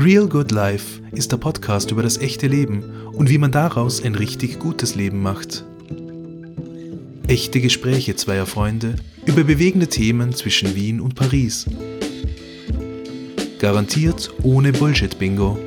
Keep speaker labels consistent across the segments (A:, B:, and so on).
A: Real Good Life ist der Podcast über das echte Leben und wie man daraus ein richtig gutes Leben macht. Echte Gespräche zweier Freunde über bewegende Themen zwischen Wien und Paris. Garantiert ohne Bullshit-Bingo.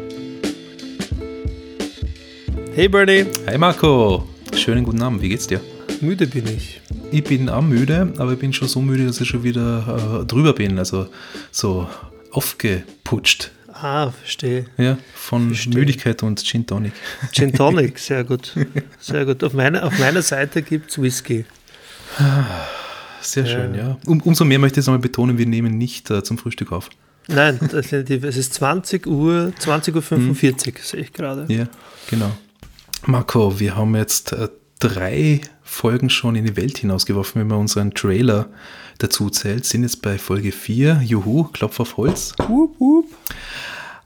B: Hey Bernie,
A: Hi Marco, schönen guten Abend, wie geht's dir?
B: müde bin ich.
A: Ich bin auch müde, aber ich bin schon so müde, dass ich schon wieder äh, drüber bin, also so aufgeputscht.
B: Ah, verstehe.
A: Ja, von
B: Verstehe.
A: Müdigkeit und Gin Tonic.
B: Gin Tonic, sehr gut. Sehr gut. Auf meiner, auf meiner Seite gibt es Whisky.
A: Sehr
B: Ja.
A: schön, ja. Um, umso mehr möchte ich es nochmal betonen, wir nehmen nicht äh, zum Frühstück auf.
B: Nein, definitiv. Es ist 20 Uhr, 20.45 Uhr, sehe ich gerade.
A: Ja, genau. Marco, wir haben jetzt äh, drei Folgen schon in die Welt hinausgeworfen, wenn man unseren Trailer dazu zählt. Sind jetzt bei Folge 4. Juhu, Klopf auf Holz.
B: Wup, wup.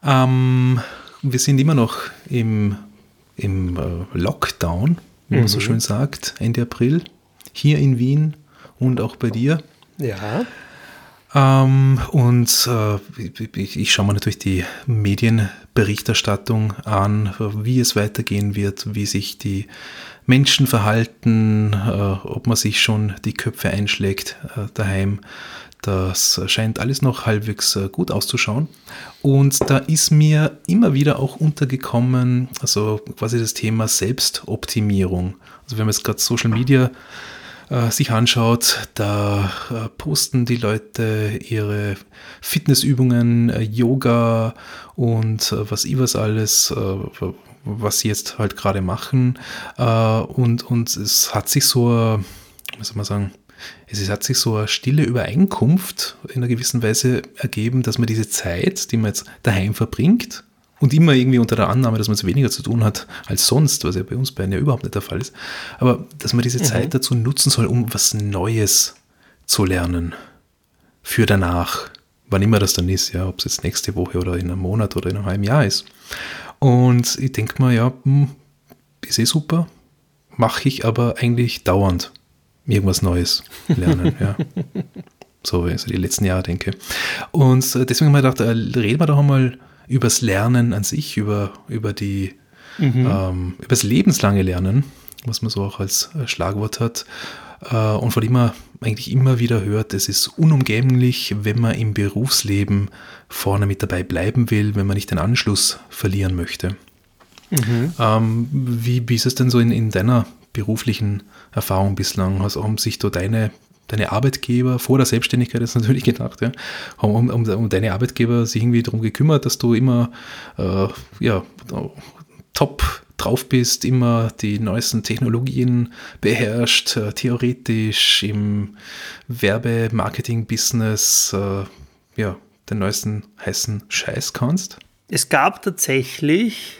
A: Ähm, wir sind immer noch im, im äh, Lockdown, wie man so schön sagt, Ende April, hier in Wien und auch bei dir.
B: Ja,
A: Ähm, und äh, ich, ich schaue mir natürlich die Medienberichterstattung an, wie es weitergehen wird, wie sich die Menschen verhalten, äh, ob man sich schon die Köpfe einschlägt äh, daheim. Das scheint alles noch halbwegs äh, gut auszuschauen. Und da ist mir immer wieder auch untergekommen, also quasi das Thema Selbstoptimierung. Also wenn man jetzt gerade Social Media äh, sich anschaut, da äh, posten die Leute ihre Fitnessübungen, äh, Yoga und was ich was alles, was sie jetzt halt gerade machen. Und, und es hat sich so, wie soll man sagen, es hat sich so eine stille Übereinkunft in einer gewissen Weise ergeben, dass man diese Zeit, die man jetzt daheim verbringt, und immer irgendwie unter der Annahme, dass man jetzt weniger zu tun hat als sonst, was ja bei uns beiden ja überhaupt nicht der Fall ist, aber dass man diese Zeit dazu nutzen soll, um was Neues zu lernen für danach, wann immer das dann ist, ja, ob es jetzt nächste Woche oder in einem Monat oder in einem halben Jahr ist. Und ich denke mal, ja, hm, ist eh super, mache ich aber eigentlich dauernd irgendwas Neues lernen, ja. So wie ich so die letzten Jahre denke. Und äh, deswegen haben wir gedacht, äh, reden wir doch einmal übers Lernen an sich, über, über die ähm, über das lebenslange Lernen, was man so auch als äh, Schlagwort hat, äh, und von dem man eigentlich immer wieder hört, es ist unumgänglich, wenn man im Berufsleben vorne mit dabei bleiben will, wenn man nicht den Anschluss verlieren möchte. Ähm, wie, wie ist es denn so in, in deiner beruflichen Erfahrung bislang? Also haben sich da deine, deine Arbeitgeber, vor der Selbstständigkeit ist natürlich gedacht, ja, haben um, um, um deine Arbeitgeber sich irgendwie darum gekümmert, dass du immer äh, ja, top drauf bist, immer die neuesten Technologien beherrscht, äh, theoretisch im Werbe-Marketing-Business äh, ja, den neuesten heißen Scheiß kannst?
B: Es gab tatsächlich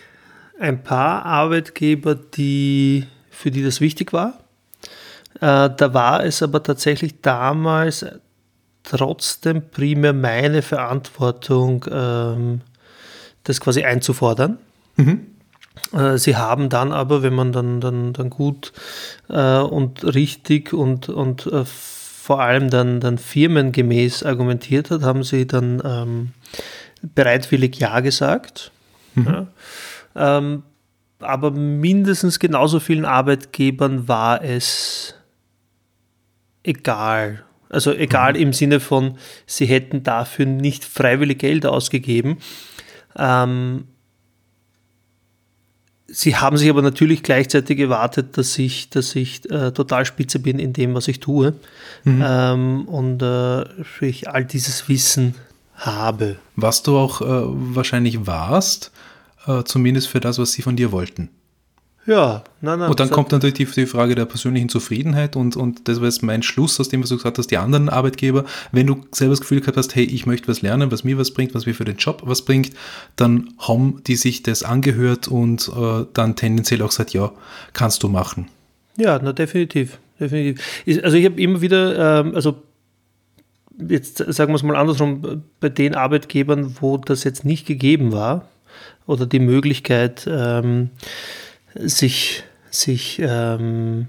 B: ein paar Arbeitgeber, die, für die das wichtig war. Äh, da war es aber tatsächlich damals trotzdem primär meine Verantwortung, ähm, das quasi einzufordern. Äh, Sie haben dann aber, wenn man dann, dann, dann gut äh, und richtig und, und vor allem dann, dann firmengemäß argumentiert hat, haben sie dann ähm, bereitwillig Ja gesagt. Ja. Ähm, aber mindestens genauso vielen Arbeitgebern war es egal. Also egal im Sinne von, sie hätten dafür nicht freiwillig Geld ausgegeben. Ähm, sie haben sich aber natürlich gleichzeitig erwartet, dass ich, dass ich äh, total spitze bin in dem, was ich tue ähm, und äh, ich all dieses Wissen habe.
A: Was du auch äh, wahrscheinlich warst, äh, zumindest für das, was sie von dir wollten.
B: Ja, nein, nein.
A: Und dann kommt natürlich die, die Frage der persönlichen Zufriedenheit und, und das war jetzt mein Schluss aus dem, was du gesagt hast, die anderen Arbeitgeber, wenn du selber das Gefühl gehabt hast, hey, ich möchte was lernen, was mir was bringt, was mir für den Job was bringt, dann haben die sich das angehört und äh, dann tendenziell auch gesagt, ja, kannst du machen.
B: Ja, na, definitiv. definitiv. Also ich habe immer wieder, ähm, also jetzt sagen wir es mal andersrum, bei den Arbeitgebern, wo das jetzt nicht gegeben war oder die Möglichkeit, ähm, sich, sich ähm,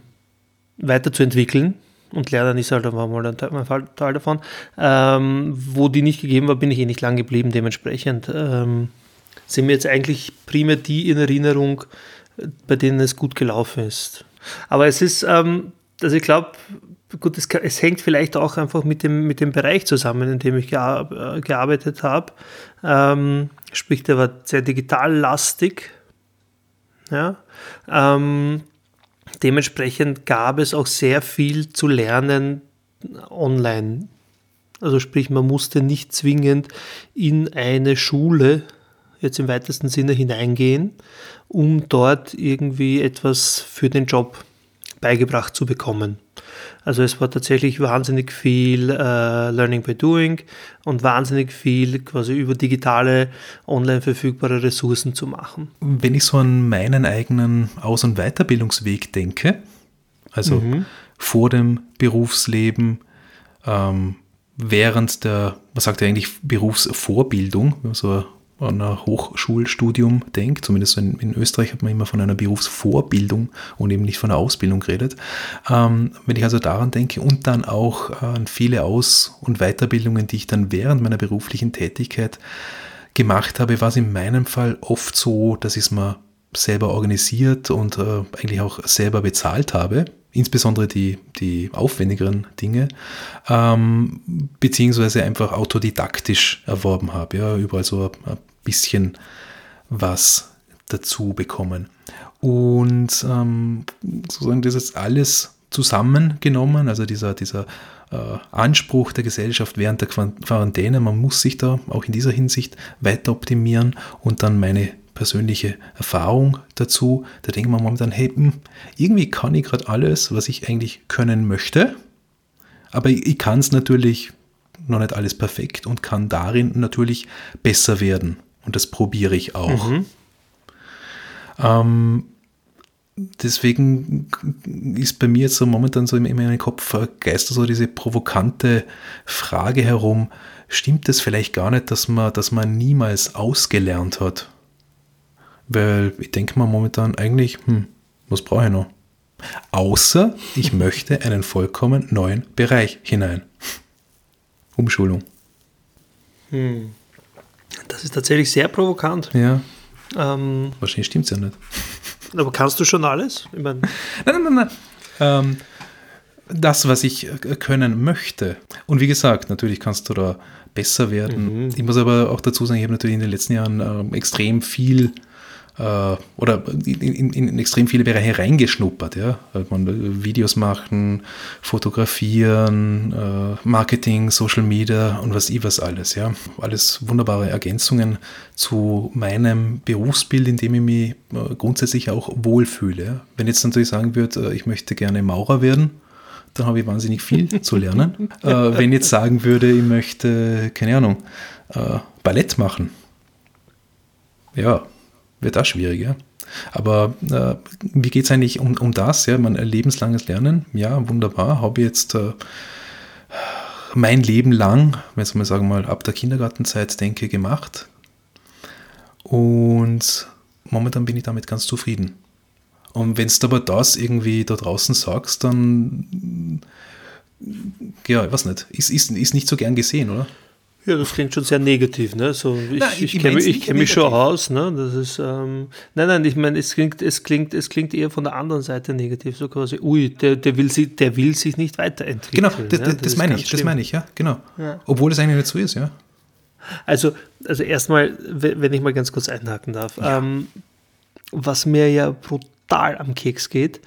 B: weiterzuentwickeln, und Lernen ist halt einfach mal ein Teil, davon, ähm, wo die nicht gegeben war, bin ich eh nicht lang geblieben, dementsprechend. Ähm, sind mir jetzt eigentlich primär die in Erinnerung, bei denen es gut gelaufen ist. Aber es ist, ähm, also ich glaube, gut, es, es, hängt vielleicht auch einfach mit dem, mit dem Bereich zusammen, in dem ich gear, äh, gearbeitet habe. Ähm, sprich, der war sehr digital lastig. Ja. Ähm, dementsprechend gab es auch sehr viel zu lernen online. Also sprich, man musste nicht zwingend in eine Schule jetzt im weitesten Sinne hineingehen, um dort irgendwie etwas für den Job beigebracht zu bekommen. Also es war tatsächlich wahnsinnig viel äh, Learning by Doing und wahnsinnig viel quasi über digitale, online verfügbare Ressourcen zu machen.
A: Wenn ich so an meinen eigenen Aus- und Weiterbildungsweg denke, also mhm. vor dem Berufsleben, ähm, während der, was sagt er eigentlich, Berufsvorbildung, so an ein Hochschulstudium denkt, zumindest in, in, Österreich hat man immer von einer Berufsvorbildung und eben nicht von einer Ausbildung geredet. Ähm, wenn ich also daran denke und dann auch an viele Aus- und Weiterbildungen, die ich dann während meiner beruflichen Tätigkeit gemacht habe, war es in meinem Fall oft so, dass ich es mir selber organisiert und äh, eigentlich auch selber bezahlt habe insbesondere die, die aufwendigeren Dinge, ähm, beziehungsweise einfach autodidaktisch erworben habe, ja, überall so ein bisschen was dazu bekommen. Und ähm, sozusagen das ist alles zusammengenommen, also dieser, dieser äh, Anspruch der Gesellschaft während der Quarantäne, man muss sich da auch in dieser Hinsicht weiter optimieren und dann meine persönliche Erfahrung dazu. Da denkt man momentan, hey, hm, irgendwie kann ich gerade alles, was ich eigentlich können möchte, aber ich, ich kann es natürlich noch nicht alles perfekt und kann darin natürlich besser werden. Und das probiere ich auch. Mhm. Ähm, deswegen ist bei mir jetzt so momentan so in meinem Kopf geistert so diese provokante Frage herum, stimmt es vielleicht gar nicht, dass man, dass man niemals ausgelernt hat? Weil ich denke mal momentan eigentlich, hm, was brauche ich noch? Außer ich möchte einen vollkommen neuen Bereich hinein. Umschulung.
B: Hm. Das ist tatsächlich sehr provokant.
A: Ja. Ähm, Wahrscheinlich stimmt es ja nicht.
B: Aber kannst du schon alles? Ich mein
A: nein, nein, nein, nein. Ähm, das, was ich können möchte. Und wie gesagt, natürlich kannst du da besser werden. Mhm. Ich muss aber auch dazu sagen, ich habe natürlich in den letzten Jahren äh, extrem viel äh, oder in, in, in, extrem viele Bereiche reingeschnuppert. Ja? Man Videos machen, fotografieren, äh, Marketing, Social Media und was ich was alles. Ja? Alles wunderbare Ergänzungen zu meinem Berufsbild, in dem ich mich äh, grundsätzlich auch wohlfühle. Ja? Wenn jetzt natürlich sagen würde, ich möchte gerne Maurer werden, dann habe ich wahnsinnig viel zu lernen. äh, wenn jetzt sagen würde, ich möchte, keine Ahnung, äh, Ballett machen, ja, wird auch schwieriger. Aber äh, wie geht es eigentlich um, um das? Ja, mein lebenslanges Lernen, ja, wunderbar. Habe jetzt äh, mein Leben lang, wenn ich mal sagen mal ab der Kindergartenzeit denke, gemacht. Und momentan bin ich damit ganz zufrieden. Und wenn du aber das irgendwie da draußen sagst, dann ja, ich weiß nicht, ist, ist, ist nicht so gern gesehen, oder?
B: Ja, das klingt schon sehr negativ. Ne? So, ich nein, ich, ich kenne mich, kenn mich schon aus. Ne? Das ist, ähm, nein, nein, ich meine, es klingt, es, klingt, es klingt eher von der anderen Seite negativ. So quasi, ui, der, der, will, sie, der will sich nicht weiterentwickeln.
A: Genau, das, ja? das, das meine ich, das meine ich, ja, genau. Ja. Obwohl es eigentlich nicht so ist, ja.
B: Also, also erstmal, wenn ich mal ganz kurz einhaken darf, ja. ähm, was mir ja brutal am Keks geht,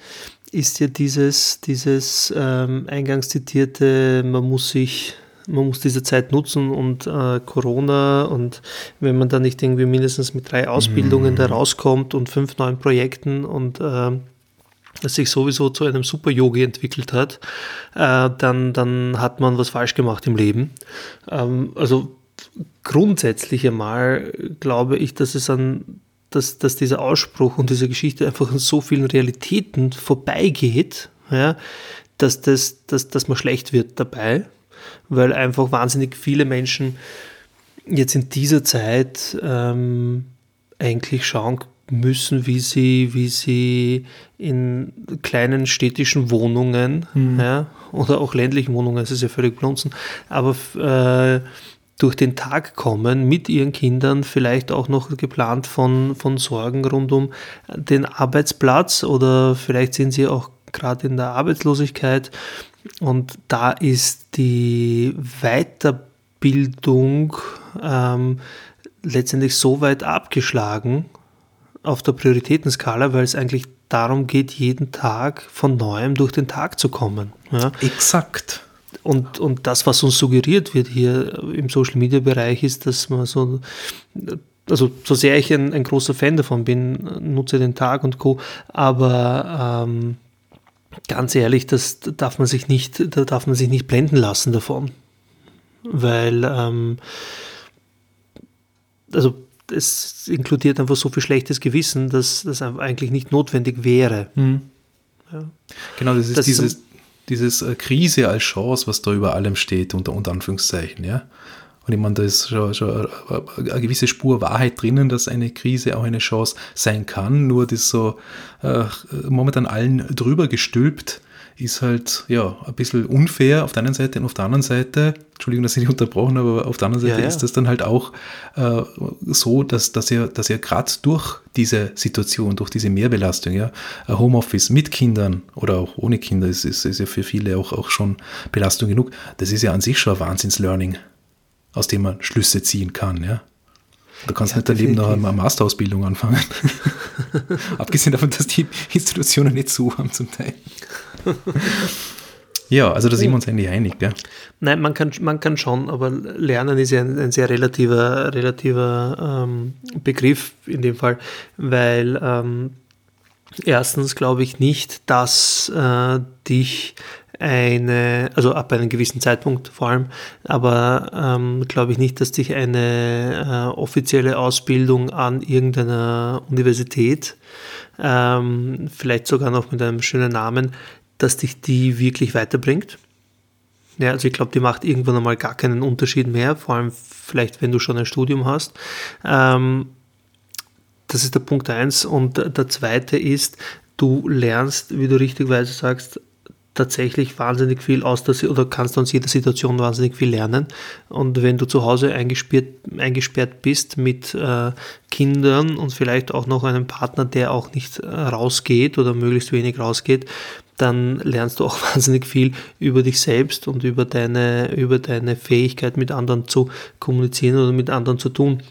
B: ist ja dieses, dieses ähm, eingangs zitierte, man muss sich man muss diese Zeit nutzen und äh, Corona und wenn man da nicht irgendwie mindestens mit drei Ausbildungen mhm. da rauskommt und fünf neuen Projekten und äh, sich sowieso zu einem Super-Yogi entwickelt hat, äh, dann, dann hat man was falsch gemacht im Leben. Ähm, also grundsätzlich einmal glaube ich, dass es an dass, dass dieser Ausspruch und diese Geschichte einfach an so vielen Realitäten vorbeigeht, ja, dass, das, dass, dass man schlecht wird dabei weil einfach wahnsinnig viele Menschen jetzt in dieser Zeit ähm, eigentlich schauen müssen, wie sie, wie sie in kleinen städtischen Wohnungen mhm. ja, oder auch ländlichen Wohnungen, es ist ja völlig blunzen, aber äh, durch den Tag kommen mit ihren Kindern, vielleicht auch noch geplant von, von Sorgen rund um den Arbeitsplatz oder vielleicht sind sie auch gerade in der Arbeitslosigkeit. Und da ist die Weiterbildung ähm, letztendlich so weit abgeschlagen auf der Prioritätenskala, weil es eigentlich darum geht, jeden Tag von neuem durch den Tag zu kommen.
A: Ja? Exakt.
B: Und, und das, was uns suggeriert wird hier im Social Media Bereich, ist, dass man so, also so sehr ich ein, ein großer Fan davon bin, nutze den Tag und Co., aber ähm, ganz ehrlich, das darf man sich nicht, da darf man sich nicht blenden lassen davon. Weil, ähm, also es inkludiert einfach so viel schlechtes Gewissen, dass das eigentlich nicht notwendig wäre. Mhm.
A: Ja. Genau, das ist das dieses, ist dieses äh, Krise als Chance, was da über allem steht, unter, unter Anführungszeichen, ja. Und ich meine, da ist schon, schon eine gewisse Spur Wahrheit drinnen, dass eine Krise auch eine Chance sein kann. Nur das so äh, momentan allen drüber gestülpt ist halt ja ein bisschen unfair auf der einen Seite und auf der anderen Seite, Entschuldigung, dass ich nicht unterbrochen habe, aber auf der anderen Seite ja, ja. ist das dann halt auch äh, so, dass, dass ihr, dass ihr gerade durch diese Situation, durch diese Mehrbelastung, ja, Homeoffice mit Kindern oder auch ohne Kinder ist, ist, ist ja für viele auch, auch schon Belastung genug. Das ist ja an sich schon ein Wahnsinns-Learning, aus dem man Schlüsse ziehen kann, ja. Du kannst ja, nicht dein Leben noch eine Masterausbildung anfangen. Abgesehen davon, dass die Institutionen nicht zu haben zum Teil. ja, also da sind wir uns eigentlich einig, ja.
B: Nein, man kann, man kann schon, aber Lernen ist ja ein, ein sehr relativer, relativer ähm, Begriff in dem Fall, weil ähm, erstens glaube ich nicht, dass äh, dich eine, also ab einem gewissen Zeitpunkt vor allem, aber ähm, glaube ich nicht, dass dich eine äh, offizielle Ausbildung an irgendeiner Universität, ähm, vielleicht sogar noch mit einem schönen Namen, dass dich die wirklich weiterbringt. Ja, also ich glaube, die macht irgendwann einmal gar keinen Unterschied mehr, vor allem vielleicht, wenn du schon ein Studium hast. Ähm, das ist der Punkt eins Und der zweite ist, du lernst, wie du richtigweise sagst, tatsächlich wahnsinnig viel aus der oder kannst aus jeder Situation wahnsinnig viel lernen. Und wenn du zu Hause eingesperrt, eingesperrt bist mit äh, Kindern und vielleicht auch noch einem Partner, der auch nicht äh, rausgeht oder möglichst wenig rausgeht, dann lernst du auch wahnsinnig viel über dich selbst und über deine, über deine Fähigkeit mit anderen zu kommunizieren oder mit anderen zu tun.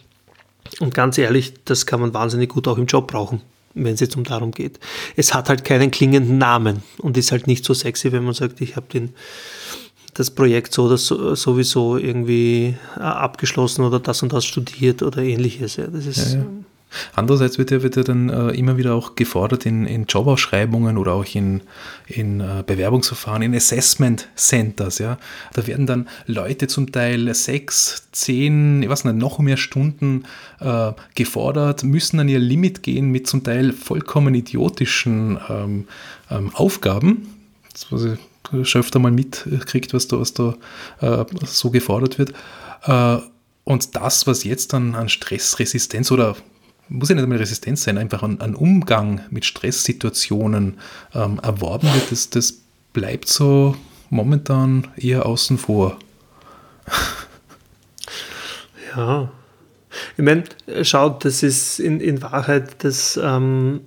B: Und ganz ehrlich, das kann man wahnsinnig gut auch im Job brauchen wenn es jetzt um darum geht. Es hat halt keinen klingenden Namen und ist halt nicht so sexy, wenn man sagt, ich habe das Projekt so oder so, sowieso irgendwie äh, abgeschlossen oder das und das studiert oder ähnliches. Ja, das ist, ja, ja.
A: Andererseits wird ja, wird dann äh, immer wieder auch gefordert in, in Jobausschreibungen oder auch in, in äh, Bewerbungsverfahren, in Assessment Centers. Ja. Da werden dann Leute zum Teil sechs, zehn, ich weiß nicht, noch mehr Stunden äh, gefordert, müssen an ihr Limit gehen mit zum Teil vollkommen idiotischen ähm, ähm, Aufgaben. Das, was ich schon öfter mal mitkriegt, was da, was da äh, so gefordert wird. Äh, und das, was jetzt dann an Stressresistenz oder muss ja nicht einmal Resistenz sein, einfach ein, ein Umgang mit Stresssituationen ähm, erworben wird, das, das bleibt so momentan eher außen vor.
B: Ja. Ich meine, schaut, das ist in, in Wahrheit das, ähm,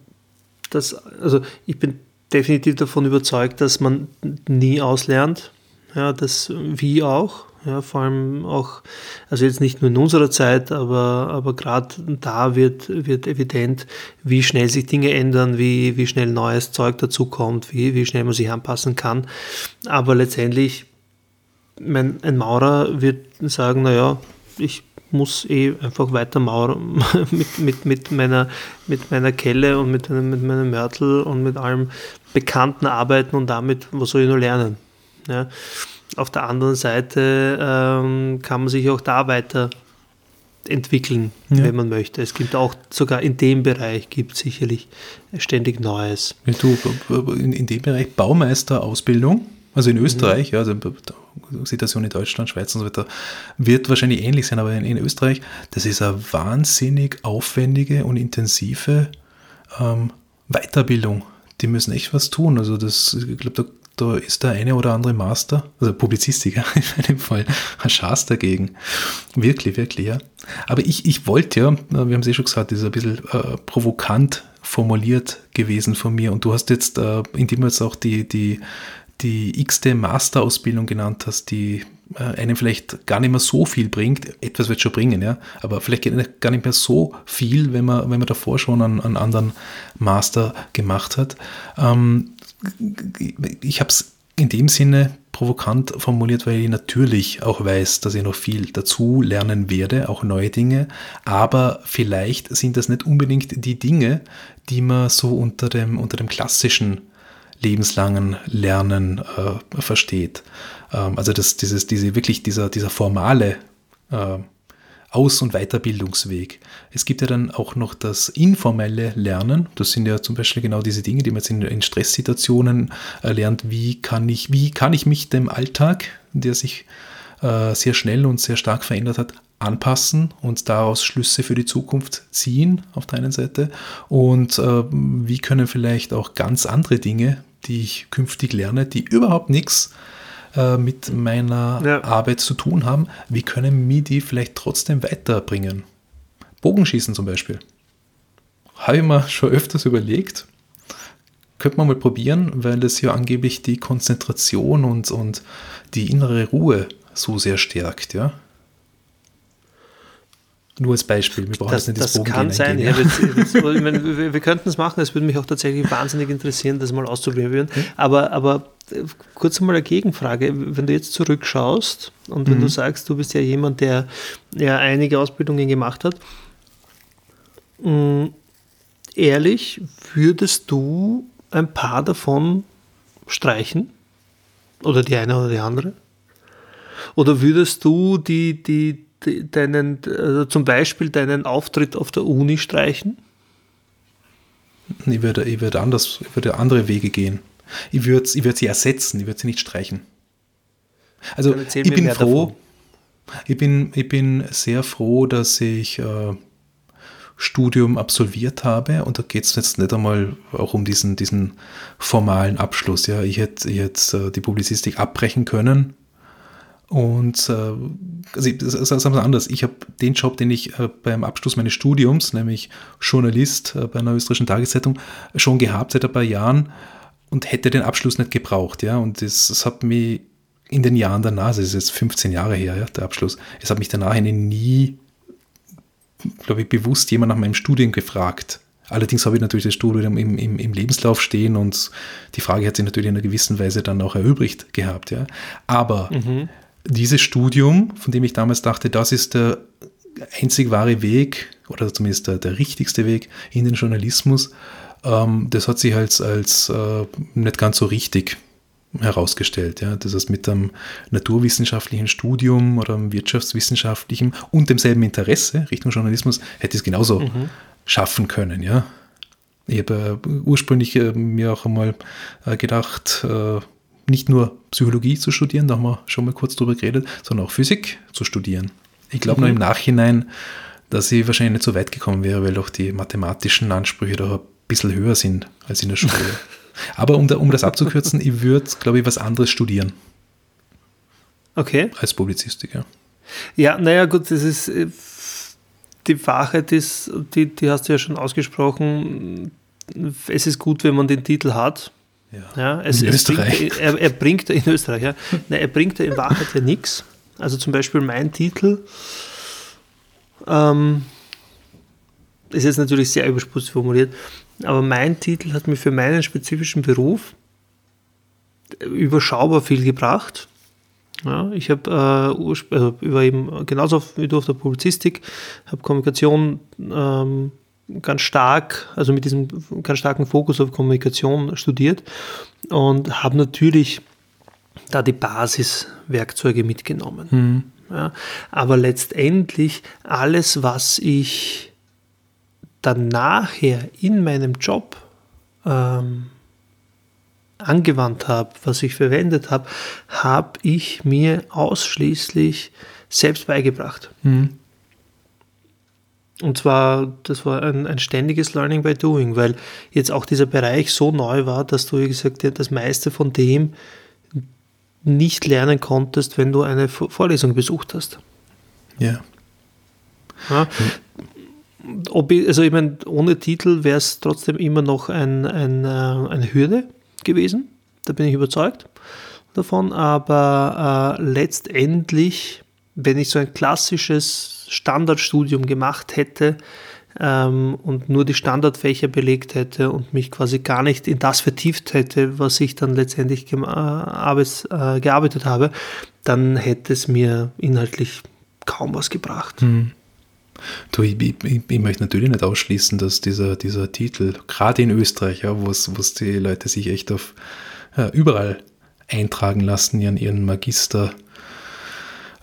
B: das, also ich bin definitiv davon überzeugt, dass man nie auslernt. Ja, das wie auch. Ja, vor allem auch, also jetzt nicht nur in unserer Zeit, aber, aber gerade da wird, wird evident, wie schnell sich Dinge ändern, wie, wie schnell neues Zeug dazukommt, wie, wie schnell man sich anpassen kann. Aber letztendlich, mein, ein Maurer wird sagen, naja, ich muss eh einfach weiter mauern mit, mit, mit, meiner, mit meiner Kelle und mit, mit meinem Mörtel und mit allem Bekannten arbeiten und damit, was soll ich nur lernen? Ja. Auf der anderen Seite ähm, kann man sich auch da weiter entwickeln, ja. wenn man möchte. Es gibt auch sogar in dem Bereich gibt sicherlich ständig Neues.
A: Du, in, in dem Bereich Baumeisterausbildung, also in Österreich, mhm. ja, also Situation in Deutschland, Schweiz und so weiter, wird wahrscheinlich ähnlich sein, aber in, in Österreich, das ist eine wahnsinnig aufwendige und intensive ähm, Weiterbildung. Die müssen echt was tun. Also das, ich glaube, da da ist der eine oder andere Master, also Publizistiker in einem Fall, ein Schaß dagegen. Wirklich, wirklich, ja. Aber ich, ich wollte ja, wir haben es eh schon gesagt, das ist ein bisschen äh, provokant formuliert gewesen von mir. Und du hast jetzt, äh, indem du jetzt auch die, die, die x-te Masterausbildung genannt hast, die äh, einem vielleicht gar nicht mehr so viel bringt. Etwas wird schon bringen, ja, aber vielleicht gar nicht mehr so viel, wenn man, wenn man davor schon einen, einen anderen Master gemacht hat. Ähm, ich habe es in dem Sinne provokant formuliert, weil ich natürlich auch weiß, dass ich noch viel dazu lernen werde, auch neue Dinge. Aber vielleicht sind das nicht unbedingt die Dinge, die man so unter dem, unter dem klassischen lebenslangen Lernen äh, versteht. Ähm, also das, dieses, diese, wirklich dieser, dieser formale äh, aus- und Weiterbildungsweg. Es gibt ja dann auch noch das informelle Lernen. Das sind ja zum Beispiel genau diese Dinge, die man jetzt in, Stresssituationen lernt. Wie kann, ich, wie kann ich mich dem Alltag, der sich äh, sehr schnell und sehr stark verändert hat, anpassen und daraus Schlüsse für die Zukunft ziehen auf der einen Seite. Und äh, wie können vielleicht auch ganz andere Dinge, die ich künftig lerne, die überhaupt nichts äh, mit meiner ja. Arbeit zu tun haben, wie können mir die vielleicht trotzdem weiterbringen? Bogenschießen zum Beispiel. Habe ich mir schon öfters überlegt. Könnte man mal probieren, weil es ja angeblich die Konzentration und, und die innere Ruhe so sehr stärkt, ja. Nur als Beispiel.
B: Wir brauchen das, nicht das kann sein. Ja. Wir, wir, wir, könnten es machen. Es würde mich auch tatsächlich wahnsinnig interessieren, das mal auszuprobieren. Hm? Aber, aber kurz mal eine Gegenfrage. Wenn du jetzt zurückschaust und wenn mhm. du sagst, du bist ja jemand, der ja einige Ausbildungen gemacht hat, mh, hm, ehrlich, würdest du ein paar davon streichen? Oder die eine oder die andere? Oder würdest du die, die deinen, also zum Beispiel deinen Auftritt auf der Uni streichen?
A: Ich würde, ich würde anders, ich würde andere Wege gehen. Ich würde, ich würde sie ersetzen, ich würde sie nicht streichen. Also ich bin froh, ich bin, ich bin sehr froh, dass ich äh, Studium absolviert habe. Und da geht es jetzt nicht einmal auch um diesen, diesen formalen Abschluss. Ja, ich hätte jetzt äh, die Publizistik abbrechen können. Und äh, also, sagen wir anders, ich habe den Job, den ich äh, beim Abschluss meines Studiums, nämlich Journalist äh, bei einer österreichischen Tageszeitung, schon gehabt seit ein paar Jahren und hätte den Abschluss nicht gebraucht. Ja? Und das, das hat mich in den Jahren danach, das ist jetzt 15 Jahre her, ja, der Abschluss, es hat mich danach nie, glaube ich, bewusst jemand nach meinem Studium gefragt. Allerdings habe ich natürlich das Studium im, im, im, Lebenslauf stehen und die Frage hat sich natürlich in einer gewissen Weise dann auch erübrigt gehabt. Ja. Aber mhm dieses Studium, von dem ich damals dachte, das ist der einzig wahre Weg oder zumindest der, der richtigste Weg in den Journalismus, ähm, das hat sich als, als äh, nicht ganz so richtig herausgestellt. Ja. Das heißt, mit einem naturwissenschaftlichen Studium oder einem wirtschaftswissenschaftlichen und demselben Interesse Richtung Journalismus hätte ich es genauso mhm. schaffen können. Ja. Ich habe äh, ursprünglich äh, mir auch einmal äh, gedacht, äh, nicht nur Psychologie zu studieren, da haben wir schon mal kurz drüber geredet, sondern auch Physik zu studieren. Ich glaube mhm. nur im Nachhinein, dass ich wahrscheinlich nicht so weit gekommen wäre, weil doch die mathematischen Ansprüche da ein bisschen höher sind als in der Schule. Aber um, da, um das abzukürzen, ich würde, glaube ich, was anderes studieren.
B: Okay.
A: Als Publizistiker.
B: Ja, naja, gut, das ist äh, die Wahrheit ist, die, die hast du ja schon ausgesprochen. Es ist gut, wenn man den Titel hat.
A: Ja.
B: ja es, in Österreich. Bringt, er, er, bringt in Österreich, ja. Nein, er bringt in Wahrheit ja nichts. Also zum Beispiel mein Titel ähm, ist jetzt natürlich sehr überspitzt formuliert, aber mein Titel hat mir für meinen spezifischen Beruf überschaubar viel gebracht. Ja, ich habe äh, über eben genauso wie du auf der Publizistik, habe Kommunikation ähm, ganz stark, also mit diesem ganz starken Fokus auf Kommunikation studiert und habe natürlich da die Basiswerkzeuge mitgenommen. Mhm. Ja, aber letztendlich alles, was ich dann nachher in meinem Job ähm, angewandt habe, was ich verwendet habe, habe ich mir ausschließlich selbst beigebracht. Mhm. Und zwar, das war ein, ein ständiges Learning by Doing, weil jetzt auch dieser Bereich so neu war, dass du, wie gesagt, das meiste von dem nicht lernen konntest, wenn du eine Vorlesung besucht hast.
A: Ja.
B: ja. Ob ich, also ich meine, ohne Titel wäre es trotzdem immer noch ein, ein, äh, eine Hürde gewesen. Da bin ich überzeugt davon. Aber äh, letztendlich, wenn ich so ein klassisches Standardstudium gemacht hätte ähm, und nur die Standardfächer belegt hätte und mich quasi gar nicht in das vertieft hätte, was ich dann letztendlich äh, äh, gearbeitet habe, dann hätte es mir inhaltlich kaum was gebracht.
A: Hm. Du, ich, ich, ich, möchte natürlich nicht ausschließen, dass dieser, dieser Titel, gerade in Österreich, ja, wo es die Leute sich echt auf ja, überall eintragen lassen, ihren, ihren Magister.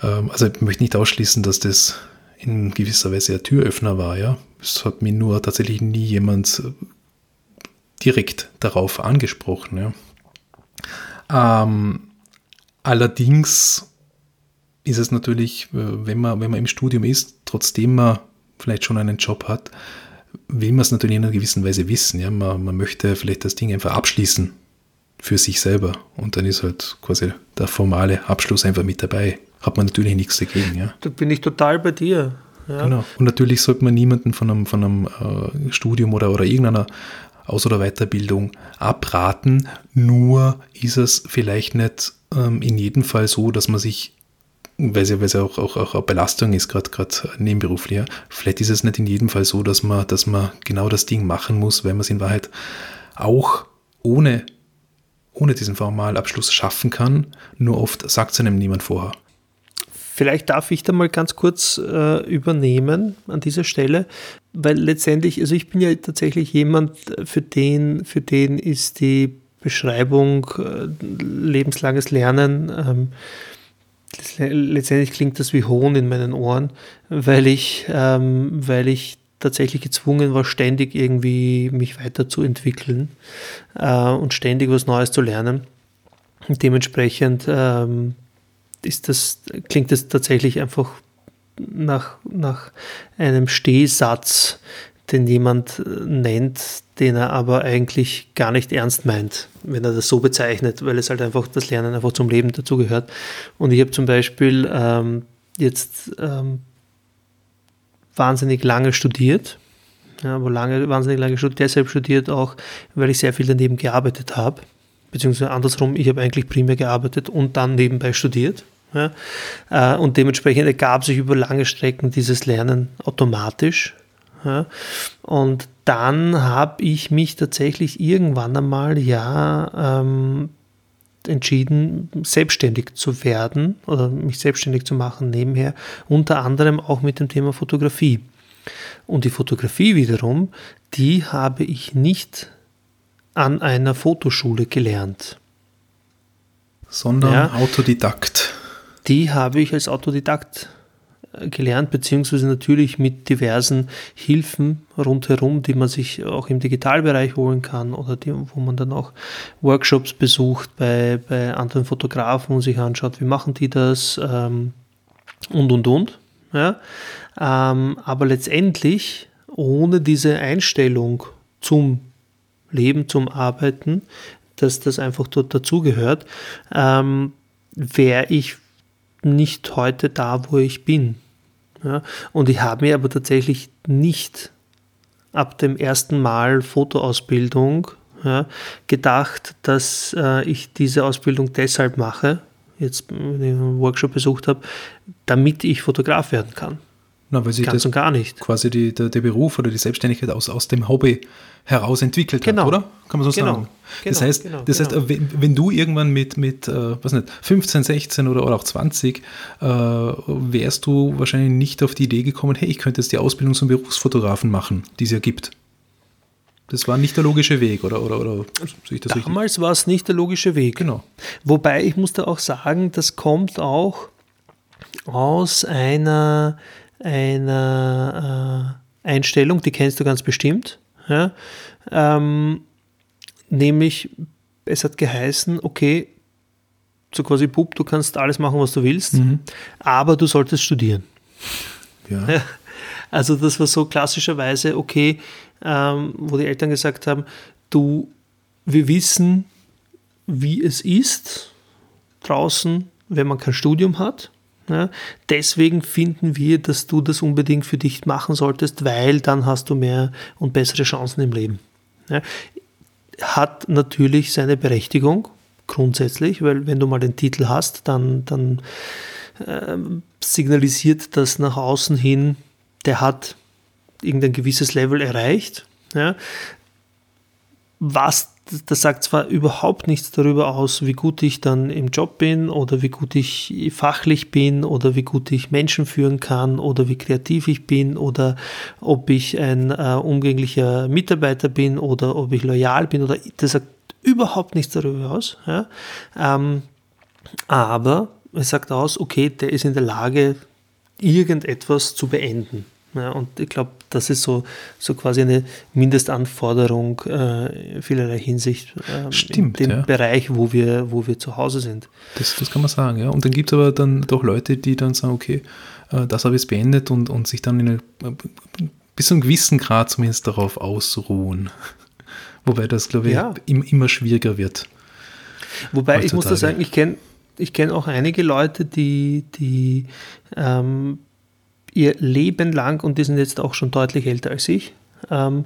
A: Ähm, also ich möchte nicht ausschließen, dass das in gewisser Weise ein Türöffner war, ja. Es hat mir nur tatsächlich nie jemand direkt darauf angesprochen, ja. Ähm, allerdings ist es natürlich, äh, wenn man, wenn man im Studium ist, trotzdem man vielleicht schon einen Job hat, will man es natürlich in einer gewissen Weise wissen. Ja? Man, man möchte vielleicht das Ding einfach abschließen für sich selber. Und dann ist halt quasi der formale Abschluss einfach mit dabei. Hat man natürlich nichts dagegen. Ja?
B: Da bin ich total bei dir.
A: Ja. Genau. Und natürlich sollte man niemanden von einem, von einem äh, Studium oder, oder irgendeiner Aus- oder Weiterbildung abraten. Nur ist es vielleicht nicht ähm, in jedem Fall so, dass man sich weil es ja, weil es ja auch, auch, auch eine Belastung ist, gerade nebenberuflich. Ja. Vielleicht ist es nicht in jedem Fall so, dass man, dass man genau das Ding machen muss, weil man es in Wahrheit auch ohne, ohne diesen Formalabschluss schaffen kann. Nur oft sagt es einem niemand vorher.
B: Vielleicht darf ich da mal ganz kurz äh, übernehmen an dieser Stelle, weil letztendlich, also ich bin ja tatsächlich jemand, für den, für den ist die Beschreibung äh, lebenslanges Lernen ähm, letztendlich klingt das wie Hohn in meinen Ohren, weil ich, ähm, weil ich tatsächlich gezwungen war, ständig irgendwie mich weiterzuentwickeln äh, und ständig was Neues zu lernen. Und dementsprechend ähm, ist das, klingt das tatsächlich einfach nach, nach einem Stehsatz, den jemand äh, nennt, den er aber eigentlich gar nicht ernst meint, wenn er das so bezeichnet, weil es halt einfach das Lernen einfach zum Leben dazugehört. Und ich habe zum Beispiel ähm, jetzt ähm, wahnsinnig lange studiert, ja, aber lange, wahnsinnig lange studiert, deshalb studiert auch, weil ich sehr viel daneben gearbeitet habe, beziehungsweise andersrum, ich habe eigentlich primär gearbeitet und dann nebenbei studiert. Ja, äh, und dementsprechend ergab sich über lange Strecken dieses Lernen automatisch ja. Und dann habe ich mich tatsächlich irgendwann einmal ja ähm, entschieden, selbstständig zu werden oder mich selbstständig zu machen nebenher, unter anderem auch mit dem Thema Fotografie. Und die Fotografie wiederum, die habe ich nicht an einer Fotoschule gelernt.
A: Sondern ja, Autodidakt.
B: Die habe ich als Autodidakt gelernt, beziehungsweise natürlich mit diversen Hilfen rundherum, die man sich auch im Digitalbereich holen kann oder die, wo man dann auch Workshops besucht bei, bei anderen Fotografen und sich anschaut, wie machen die das ähm, und und und. Ja? Ähm, aber letztendlich ohne diese Einstellung zum Leben, zum Arbeiten, dass das einfach dort dazugehört, ähm, wäre ich nicht heute da, wo ich bin. Ja, und ich habe mir aber tatsächlich nicht ab dem ersten Mal Fotoausbildung ja, gedacht, dass äh, ich diese Ausbildung deshalb mache, jetzt einen Workshop besucht habe, damit ich Fotograf werden kann.
A: Na, weil sich Ganz das und gar nicht. quasi die, der, der, Beruf oder die Selbstständigkeit aus, aus dem Hobby heraus entwickelt
B: genau.
A: hat, oder?
B: Kann man so
A: genau. sagen. Das genau. heißt, genau. das heißt genau. wenn, wenn, du irgendwann mit, mit äh, was nicht, 15, 16 oder, oder auch 20 äh, wärst du wahrscheinlich nicht auf die Idee gekommen, hey, ich könnte jetzt die Ausbildung zum Berufsfotografen machen, die es ja gibt. Das war nicht der logische Weg, oder? oder, oder
B: das Damals war es nicht der logische Weg.
A: Genau.
B: Wobei ich muss da auch sagen, das kommt auch aus einer einer äh, Einstellung, die kennst du ganz bestimmt. Ja? Ähm, nämlich, es hat geheißen, okay, so quasi Bub, du kannst alles machen, was du willst, mhm. aber du solltest studieren. Ja. Also das war so klassischerweise, okay, ähm, wo die Eltern gesagt haben, du, wir wissen, wie es ist draußen, wenn man kein Studium hat. Ja, deswegen finden wir, dass du das unbedingt für dich machen solltest, weil dann hast du mehr und bessere Chancen im Leben. Ja, hat natürlich seine Berechtigung, grundsätzlich, weil wenn du mal den Titel hast, dann, dann äh, signalisiert das nach außen hin, der hat irgendein gewisses Level erreicht. Ja. Was das sagt zwar überhaupt nichts darüber aus, wie gut ich dann im Job bin oder wie gut ich fachlich bin oder wie gut ich Menschen führen kann oder wie kreativ ich bin oder ob ich ein äh, umgänglicher Mitarbeiter bin oder ob ich loyal bin oder das sagt überhaupt nichts darüber aus. Ja? Ähm, aber es sagt aus, okay, der ist in der Lage, irgendetwas zu beenden. Ja, und ich glaube, das ist so, so quasi eine Mindestanforderung äh, vielerlei Hinsicht
A: äh, Stimmt,
B: in dem ja. Bereich, wo wir, wo wir zu Hause sind.
A: Das, das kann man sagen, ja. Und dann gibt es aber dann doch Leute, die dann sagen, okay, äh, das habe ich jetzt beendet und, und sich dann in eine, bis zu einem gewissen Grad zumindest darauf ausruhen. Wobei das, glaube ich, ja. immer schwieriger wird.
B: Wobei heutzutage. ich muss da sagen, ich kenne ich kenn auch einige Leute, die, die ähm, ihr Leben lang, und die sind jetzt auch schon deutlich älter als ich, ähm,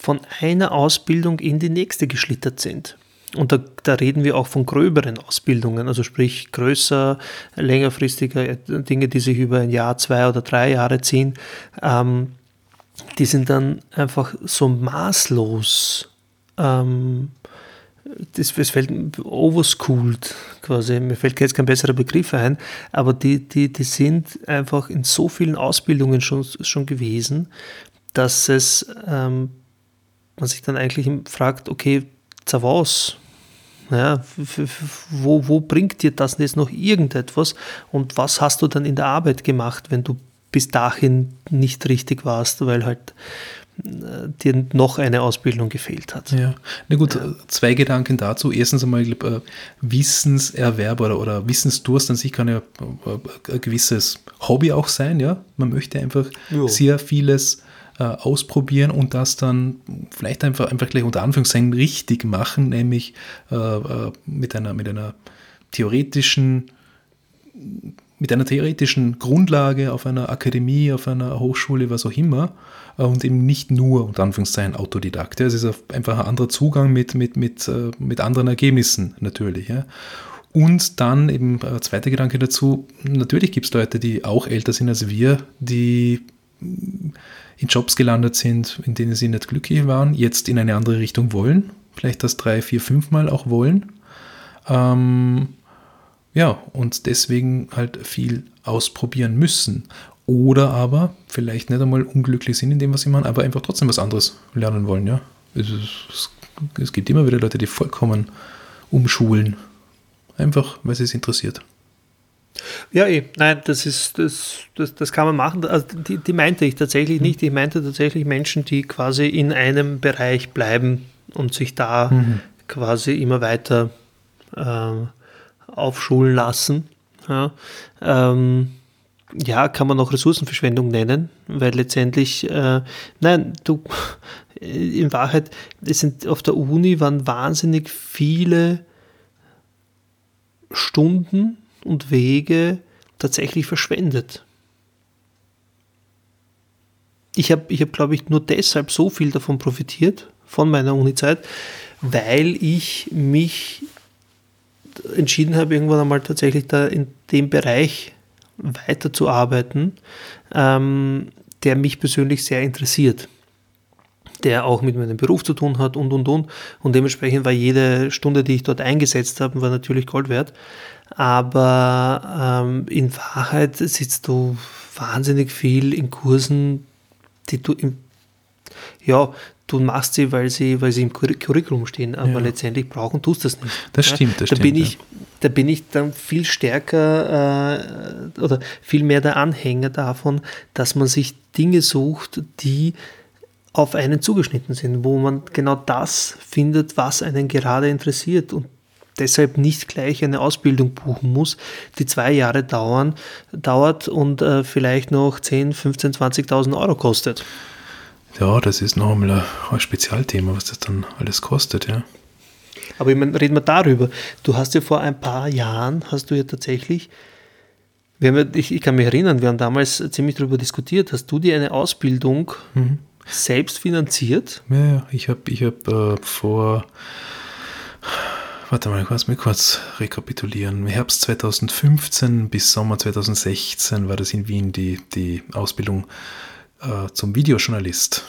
B: von einer Ausbildung in die nächste geschlittert sind. Und da, da, reden wir auch von gröberen Ausbildungen, also sprich größer, längerfristiger äh, Dinge, die sich über ein Jahr, zwei oder drei Jahre ziehen. Ähm, die sind dann einfach so maßlos ähm, das, das fällt overschooled quasi, mir fällt jetzt kein besserer Begriff ein, aber die, die, die sind einfach in so vielen Ausbildungen schon, schon gewesen, dass es ähm, man sich dann eigentlich fragt, okay, was? Ja, wo, wo bringt dir das jetzt noch irgendetwas und was hast du dann in der Arbeit gemacht, wenn du bis dahin nicht richtig warst, weil halt dir noch eine Ausbildung gefehlt hat.
A: Ja, na gut, ja. zwei Gedanken dazu. Erstens einmal, ich glaube, äh, Wissenserwerb oder, oder Wissensdurst an sich kann ja äh, ein gewisses Hobby auch sein, ja. Man möchte einfach jo. sehr vieles äh, ausprobieren und das dann vielleicht einfach, einfach gleich unter Anführungszeichen richtig machen, nämlich äh, äh mit, einer, mit einer theoretischen mit einer theoretischen Grundlage auf einer Akademie, auf einer Hochschule, was auch immer, äh, und eben nicht nur, unter Anführungszeichen, Autodidakt. Es ist einfach ein anderer Zugang mit, mit, mit, äh, mit anderen Ergebnissen natürlich. Und dann eben äh, zweiter Gedanke dazu, natürlich gibt es Leute, die auch älter sind als wir, die in Jobs gelandet sind, in denen sie nicht glücklich waren, jetzt in eine andere Richtung wollen, vielleicht das drei, vier, fünf Mal auch wollen. Ähm, ja, und deswegen halt viel ausprobieren müssen. Oder aber vielleicht nicht einmal unglücklich sind in dem, was sie machen, aber einfach trotzdem was anderes lernen wollen. Ja? Es, es, es gibt immer wieder Leute, die vollkommen umschulen. Einfach, weil sie es interessiert.
B: Ja, eh. Nein, das ist, das, das, das kann man machen. Also die, die meinte ich tatsächlich mhm. nicht. Ich meinte tatsächlich Menschen, die quasi in einem Bereich bleiben und sich da mhm. quasi immer weiter äh, aufschulen lassen. Ja, ähm, ja, kann man auch Ressourcenverschwendung nennen, weil letztendlich, äh, nein, du, in Wahrheit, es sind auf der Uni waren wahnsinnig viele Stunden und Wege tatsächlich verschwendet. Ich habe, ich hab, glaube ich, nur deshalb so viel davon profitiert, von meiner Uni-Zeit, weil ich mich entschieden habe, irgendwann einmal tatsächlich da in dem Bereich weiterzuarbeiten, ähm, der mich persönlich sehr interessiert, der auch mit meinem Beruf zu tun hat und und und. Und dementsprechend war jede Stunde, die ich dort eingesetzt habe, war natürlich Gold wert. Aber ähm, in Wahrheit sitzt du wahnsinnig viel in Kursen, die du im, ja, du machst sie, weil sie, weil sie im Curriculum stehen, aber ja. letztendlich brauchen tust du das nicht.
A: Das stimmt, das
B: da
A: stimmt.
B: Bin ich, Da bin ich dann viel stärker äh, oder viel mehr der Anhänger davon, dass man sich Dinge sucht, die auf einen zugeschnitten sind, wo man genau das findet, was einen gerade interessiert. Und deshalb nicht gleich eine Ausbildung buchen muss, die zwei Jahre dauern, dauert und äh, vielleicht noch 10, 15, 20.000 Euro kostet.
A: Ja, das ist nochmal ein, ein Spezialthema, was das dann alles kostet, ja.
B: Aber ich meine, reden wir darüber. Du hast ja vor ein paar Jahren, hast du ja tatsächlich, ja, ich, ich kann mich erinnern, wir haben damals ziemlich darüber diskutiert, hast du dir eine Ausbildung mhm. selbst finanziert?
A: Ja, ja, ich habe ich hab, äh, vor, warte mal, lass mich kurz rekapitulieren. Herbst 2015 bis Sommer 2016 war das in Wien die, die Ausbildung äh, zum Videojournalist.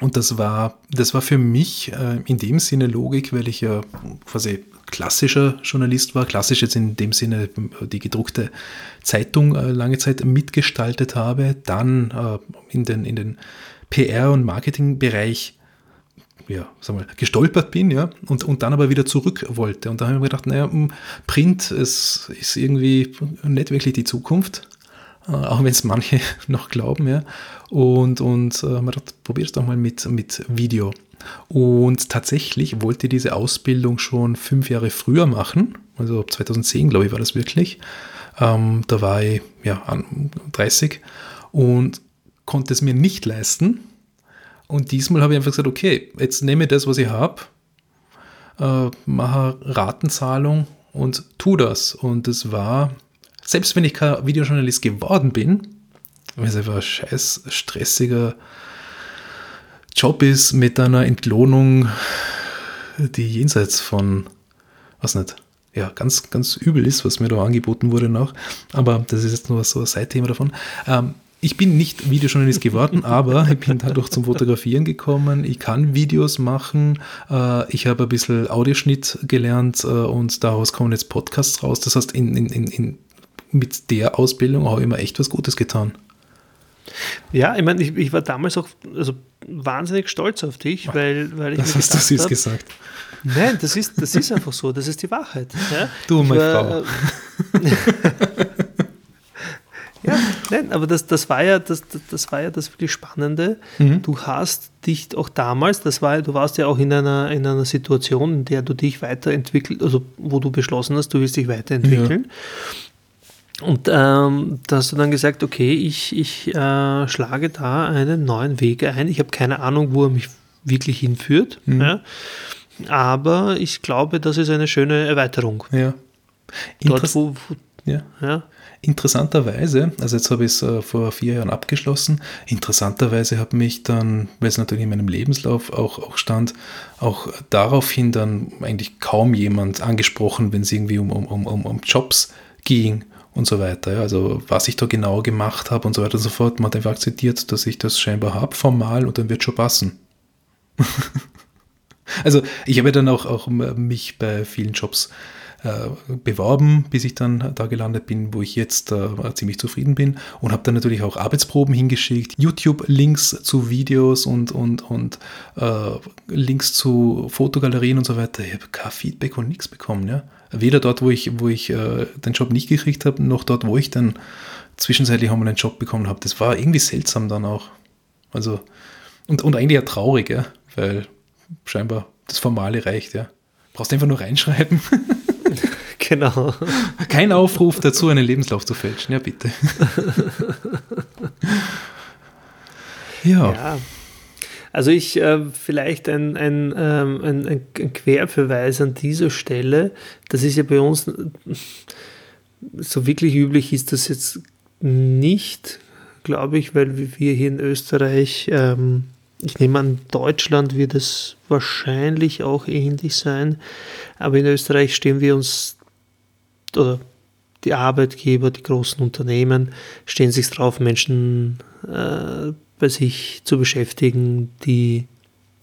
A: Und das war, das war für mich äh, in dem Sinne Logik, weil ich ja quasi klassischer Journalist war, klassisch jetzt in dem Sinne die gedruckte Zeitung äh, lange Zeit mitgestaltet habe, dann äh, in den, in den PR- und Marketingbereich ja, sag mal, gestolpert bin, ja, und, und dann aber wieder zurück wollte. Und da habe ich mir gedacht, naja, Print ist, ist irgendwie nicht wirklich die Zukunft. Äh, auch wenn es manche noch glauben, ja. Und, und äh, man hat probiert es doch mal mit, mit Video. Und tatsächlich wollte diese Ausbildung schon fünf Jahre früher machen, also 2010, glaube ich, war das wirklich. Ähm, da war ich ja 30 und konnte es mir nicht leisten. Und diesmal habe ich einfach gesagt, okay, jetzt nehme ich das, was ich habe, äh, mache Ratenzahlung und tu das. Und es war selbst wenn ich kein Videojournalist geworden bin, weil es einfach ein scheiß stressiger Job ist mit einer Entlohnung, die jenseits von, was nicht, ja, ganz, ganz übel ist, was mir da angeboten wurde noch. Aber das ist jetzt nur so ein Seitthema davon. Ähm, ich bin nicht Videojournalist geworden, aber ich bin dadurch zum Fotografieren gekommen. Ich kann Videos machen. Äh, ich habe ein bisschen Audioschnitt gelernt äh, und daraus kommen jetzt Podcasts raus. Das heißt, in, in, in mit der Ausbildung auch immer echt was Gutes getan.
B: Ja, ich meine, ich, ich, war damals auch also wahnsinnig stolz auf dich, weil, weil ich
A: das hast du süß gesagt.
B: Nein, das ist, das ist einfach so, das ist die Wahrheit. Ja?
A: Du, meine Frau.
B: Ja, nein, aber das, das, war ja, das, das war ja das wirklich Spannende. Mhm. Du hast dich auch damals, das war, du warst ja auch in einer, in einer Situation, in der du dich weiterentwickelt, also wo du beschlossen hast, du willst dich weiterentwickeln. Ja. Und ähm, da hast du dann gesagt, okay, ich, ich äh, schlage da einen neuen Weg ein. Ich habe keine Ahnung, wo er mich wirklich hinführt. Mhm. Ja. Aber ich glaube, das ist eine schöne Erweiterung.
A: Ja. Dort, wo, wo ja. ja. Interessanterweise, also jetzt habe ich es äh, vor vier Jahren abgeschlossen, interessanterweise hat mich dann, weil es natürlich in meinem Lebenslauf auch, auch stand, auch daraufhin dann eigentlich kaum jemand angesprochen, wenn es irgendwie um, um, um, um Jobs ging und so weiter. Also was ich da genau gemacht habe und so weiter und so fort. Man hat einfach akzeptiert, dass ich das scheinbar habe, formal, und dann wird schon passen. also ich habe dann auch, auch mich bei vielen Jobs äh, beworben, bis ich dann da gelandet bin, wo ich jetzt äh, ziemlich zufrieden bin und habe dann natürlich auch Arbeitsproben hingeschickt, YouTube-Links zu Videos und, und, und äh, Links zu Fotogalerien und so weiter. Ich habe kein Feedback und nichts bekommen. Ja? Weder dort, wo ich, wo ich äh, den Job nicht gekriegt habe, noch dort, wo ich dann zwischenzeitlich einmal einen Job bekommen habe. Das war irgendwie seltsam dann auch. Also, und, und eigentlich ja traurig, ja? weil scheinbar das Formale reicht, ja. Brauchst einfach nur reinschreiben.
B: Genau.
A: Kein Aufruf dazu, einen Lebenslauf zu fälschen, ja bitte.
B: ja. ja. Also ich äh, vielleicht ein, ein, ähm, ein, ein, Querverweis an dieser Stelle. Das ist ja bei uns so wirklich üblich ist das jetzt nicht, glaube ich, weil wir hier in Österreich, ähm, ich nehme an, Deutschland wird es wahrscheinlich auch ähnlich sein, aber in Österreich stehen wir uns oder die Arbeitgeber, die großen Unternehmen stehen sich drauf, Menschen äh, bei sich zu beschäftigen, die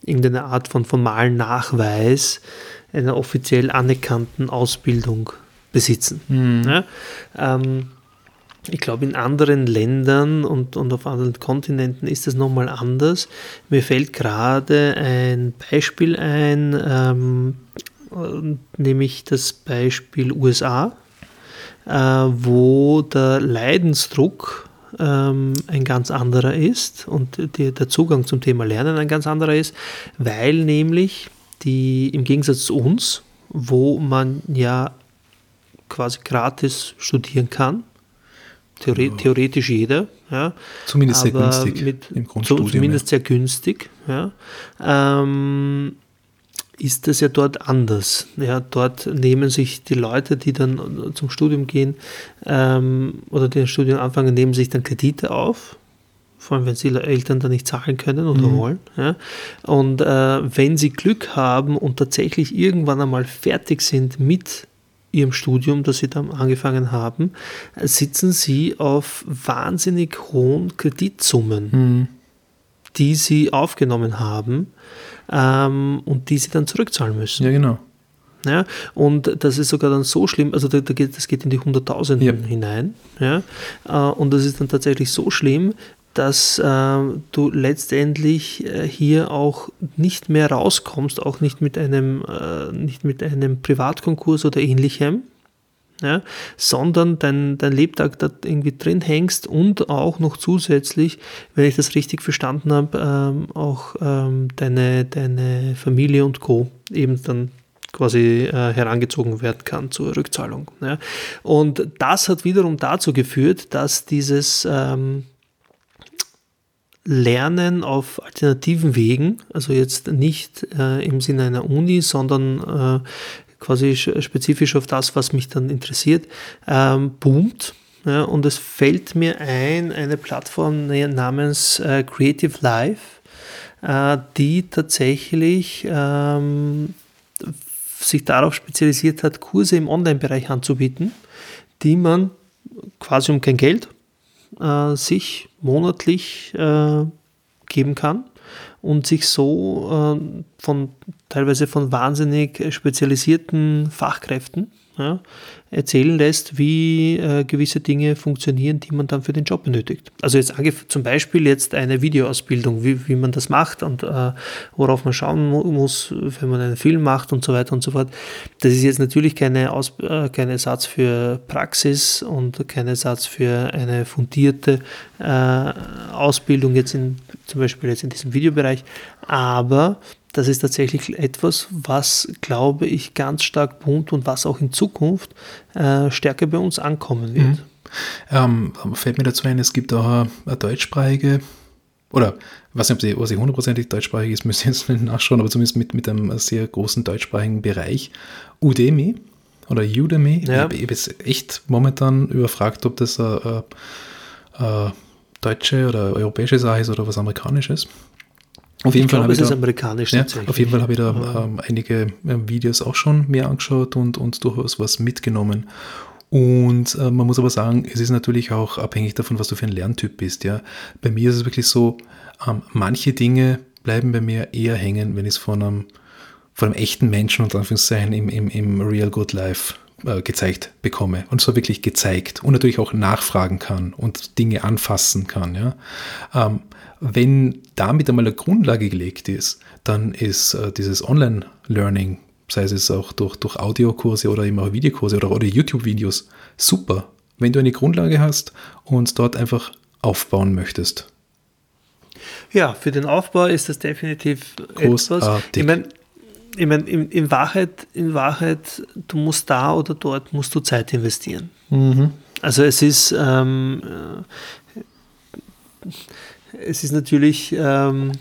B: irgendeine Art von formalen Nachweis einer offiziell anerkannten Ausbildung besitzen. Mhm. Ja, ähm, ich glaube, in anderen Ländern und, und auf anderen Kontinenten ist das nochmal anders. Mir fällt gerade ein Beispiel ein, ähm, nämlich das Beispiel USA, äh, wo der Leidensdruck ähm, ein ganz anderer ist und die, der Zugang zum Thema Lernen ein ganz anderer ist, weil nämlich die im Gegensatz zu uns, wo man ja quasi gratis studieren kann. Theore. Theoretisch jeder. Ja.
A: Zumindest sehr günstig
B: mit, im Grundstudium. Zumindest ja. sehr günstig. Ja. Ähm, ist das ja dort anders. Ja, dort nehmen sich die Leute, die dann zum Studium gehen ähm, oder den Studium anfangen, nehmen sich dann Kredite auf, vor allem wenn sie Eltern dann nicht zahlen können oder mhm. wollen. Ja. Und äh, wenn sie Glück haben und tatsächlich irgendwann einmal fertig sind mit ihrem Studium, das sie dann angefangen haben, sitzen sie auf wahnsinnig hohen Kreditsummen, mhm. die sie aufgenommen haben ähm, und die sie dann zurückzahlen müssen.
A: Ja, genau.
B: Ja, und das ist sogar dann so schlimm, also da, da geht, das geht in die Hunderttausenden ja. hinein. Ja, äh, und das ist dann tatsächlich so schlimm, dass äh, du letztendlich äh, hier auch nicht mehr rauskommst, auch nicht mit einem, äh, nicht mit einem Privatkonkurs oder ähnlichem, ja, sondern dein, dein Lebtag da irgendwie drin hängst und auch noch zusätzlich, wenn ich das richtig verstanden habe, ähm, auch ähm, deine, deine Familie und Co. eben dann quasi äh, herangezogen werden kann zur Rückzahlung. Ja. Und das hat wiederum dazu geführt, dass dieses ähm, Lernen auf alternativen Wegen, also jetzt nicht äh, im Sinne einer Uni, sondern äh, quasi spezifisch auf das, was mich dann interessiert, ähm, boomt. Ja, und es fällt mir ein, eine Plattform namens äh, Creative Life, äh, die tatsächlich ähm, sich darauf spezialisiert hat, Kurse im Online-Bereich anzubieten, die man quasi um kein Geld äh, sich monatlich äh, geben kann und sich so äh, von teilweise von wahnsinnig spezialisierten Fachkräften ja, erzählen lässt, wie äh, gewisse Dinge funktionieren, die man dann für den Job benötigt. Also jetzt zum Beispiel jetzt eine Videoausbildung, wie, wie man das macht und äh, worauf man schauen mu muss, wenn man einen Film macht und so weiter und so fort. Das ist jetzt natürlich keine, Aus äh, kein Ersatz für Praxis und kein Ersatz für eine fundierte äh, Ausbildung jetzt in, zum Beispiel jetzt in diesem Videobereich, aber das ist tatsächlich etwas, was, glaube ich, ganz stark boomt und was auch in Zukunft äh, stärker bei uns ankommen wird. Mhm.
A: Ähm, fällt mir dazu ein, es gibt auch eine, eine deutschsprachige, oder was nicht, ob sie hundertprozentig deutschsprachig ist, müsste ich jetzt nachschauen, aber zumindest mit, mit einem sehr großen deutschsprachigen Bereich. Udemy oder Udemy. Ja. Ich, bin jetzt echt momentan überfragt, ob das eine, eine deutsche oder europäische Sache ist oder was amerikanisches.
B: Auf jeden ich Fall glaube, es da,
A: ja, Auf jeden Fall habe ich da ähm, einige äh, Videos auch schon mehr angeschaut und, und durchaus was mitgenommen. Und äh, man muss aber sagen, es ist natürlich auch abhängig davon, was du für ein Lerntyp bist. Ja. Bei mir ist es wirklich so, ähm, manche Dinge bleiben bei mir eher hängen, wenn ich es von einem, von einem echten Menschen und Anführungszeichen im, im, im Real Good Life äh, gezeigt bekomme. Und zwar wirklich gezeigt. Und natürlich auch nachfragen kann und Dinge anfassen kann. Ja. Ähm, wenn damit einmal eine Grundlage gelegt ist, dann ist äh, dieses Online-Learning, sei es auch durch, durch Audiokurse oder eben auch Videokurse oder, oder YouTube-Videos, super. Wenn du eine Grundlage hast und dort einfach aufbauen möchtest.
B: Ja, für den Aufbau ist das definitiv
A: Großartig.
B: etwas. Ich meine, ich mein, in, in, Wahrheit, in Wahrheit, du musst da oder dort musst du Zeit investieren. Mhm. Also es ist, ähm, äh, es ist natürlich ähm,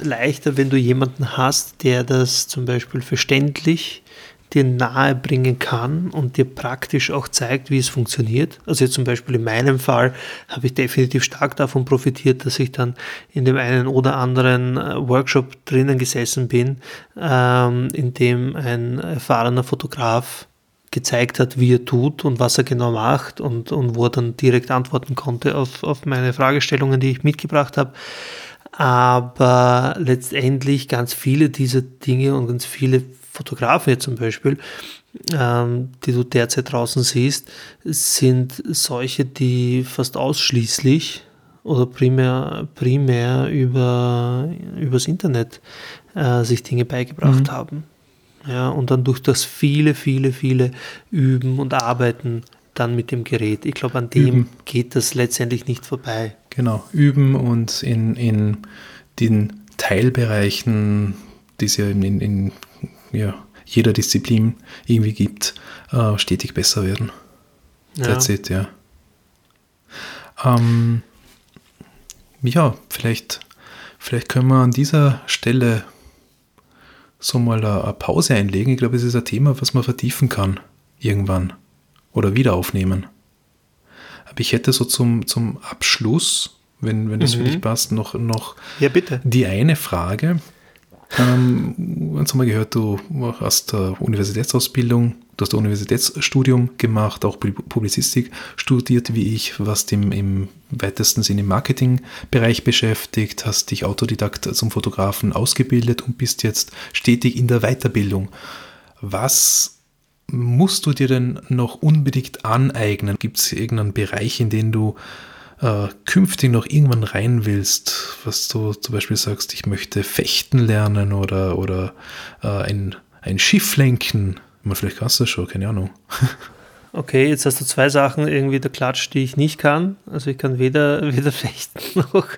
B: leichter, wenn du jemanden hast, der das zum Beispiel verständlich dir nahe bringen kann und dir praktisch auch zeigt, wie es funktioniert. Also jetzt zum Beispiel in meinem Fall habe ich definitiv stark davon profitiert, dass ich dann in dem einen oder anderen äh, Workshop drinnen gesessen bin, ähm, in dem ein erfahrener Fotograf gezeigt hat, wie er tut und was er genau macht und, und wo er dann direkt antworten konnte auf, auf meine Fragestellungen, die ich mitgebracht habe. Aber letztendlich ganz viele dieser Dinge und ganz viele Fotografen jetzt zum Beispiel, ähm, die du derzeit draußen siehst, sind solche, die fast ausschließlich oder primär, primär über, übers Internet äh, sich Dinge beigebracht mhm. haben. Ja, und dann durch das viele, viele, viele Üben und Arbeiten dann mit dem Gerät. Ich glaube, an dem üben. geht das letztendlich nicht vorbei.
A: Genau, üben und in, in den Teilbereichen, die es ja in, in, ja, jeder Disziplin irgendwie gibt, äh, stetig besser werden.
B: Ja.
A: That's it, ja. Ähm, ja, vielleicht, vielleicht können wir an dieser Stelle so mal eine, Pause einlegen. Ich glaube, es ist ein Thema, was man vertiefen kann irgendwann oder wieder aufnehmen. Aber ich hätte so zum, zum Abschluss, wenn, wenn das
B: Mhm.
A: für dich passt, noch, noch
B: Ja, bitte.
A: die eine Frage. Ähm, jetzt haben wir gehört, du hast eine Universitätsausbildung, du hast ein Universitätsstudium gemacht, auch Pub- Publizistik studiert wie ich, was dem im weitesten Sinne im Marketingbereich beschäftigt, hast dich Autodidakt zum Fotografen ausgebildet und bist jetzt stetig in der Weiterbildung. Was musst du dir denn noch unbedingt aneignen? Gibt es irgendeinen Bereich, in den du äh, künftig noch irgendwann rein willst, was du zum Beispiel sagst, ich möchte fechten lernen oder, oder äh, ein, ein Schiff lenken? Meine, vielleicht kannst du das schon, keine Ahnung.
B: Okay, jetzt hast du zwei Sachen irgendwie der Klatsch, die ich nicht kann. Also ich kann weder, weder fechten noch.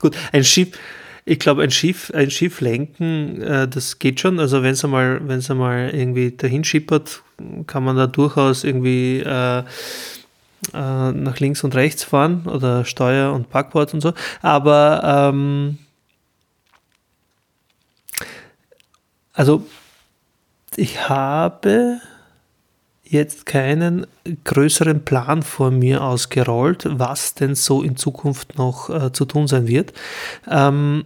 B: Gut, ein Schiff, ich glaube, ein Schiff, ein Schiff lenken, äh, das geht schon. Also wenn es einmal, einmal irgendwie dahin schippert, kann man da durchaus irgendwie äh, äh, nach links und rechts fahren oder Steuer und Backbord und so. Aber ähm, also ich habe jetzt keinen größeren Plan vor mir ausgerollt, was denn so in Zukunft noch äh, zu tun sein wird. Ähm,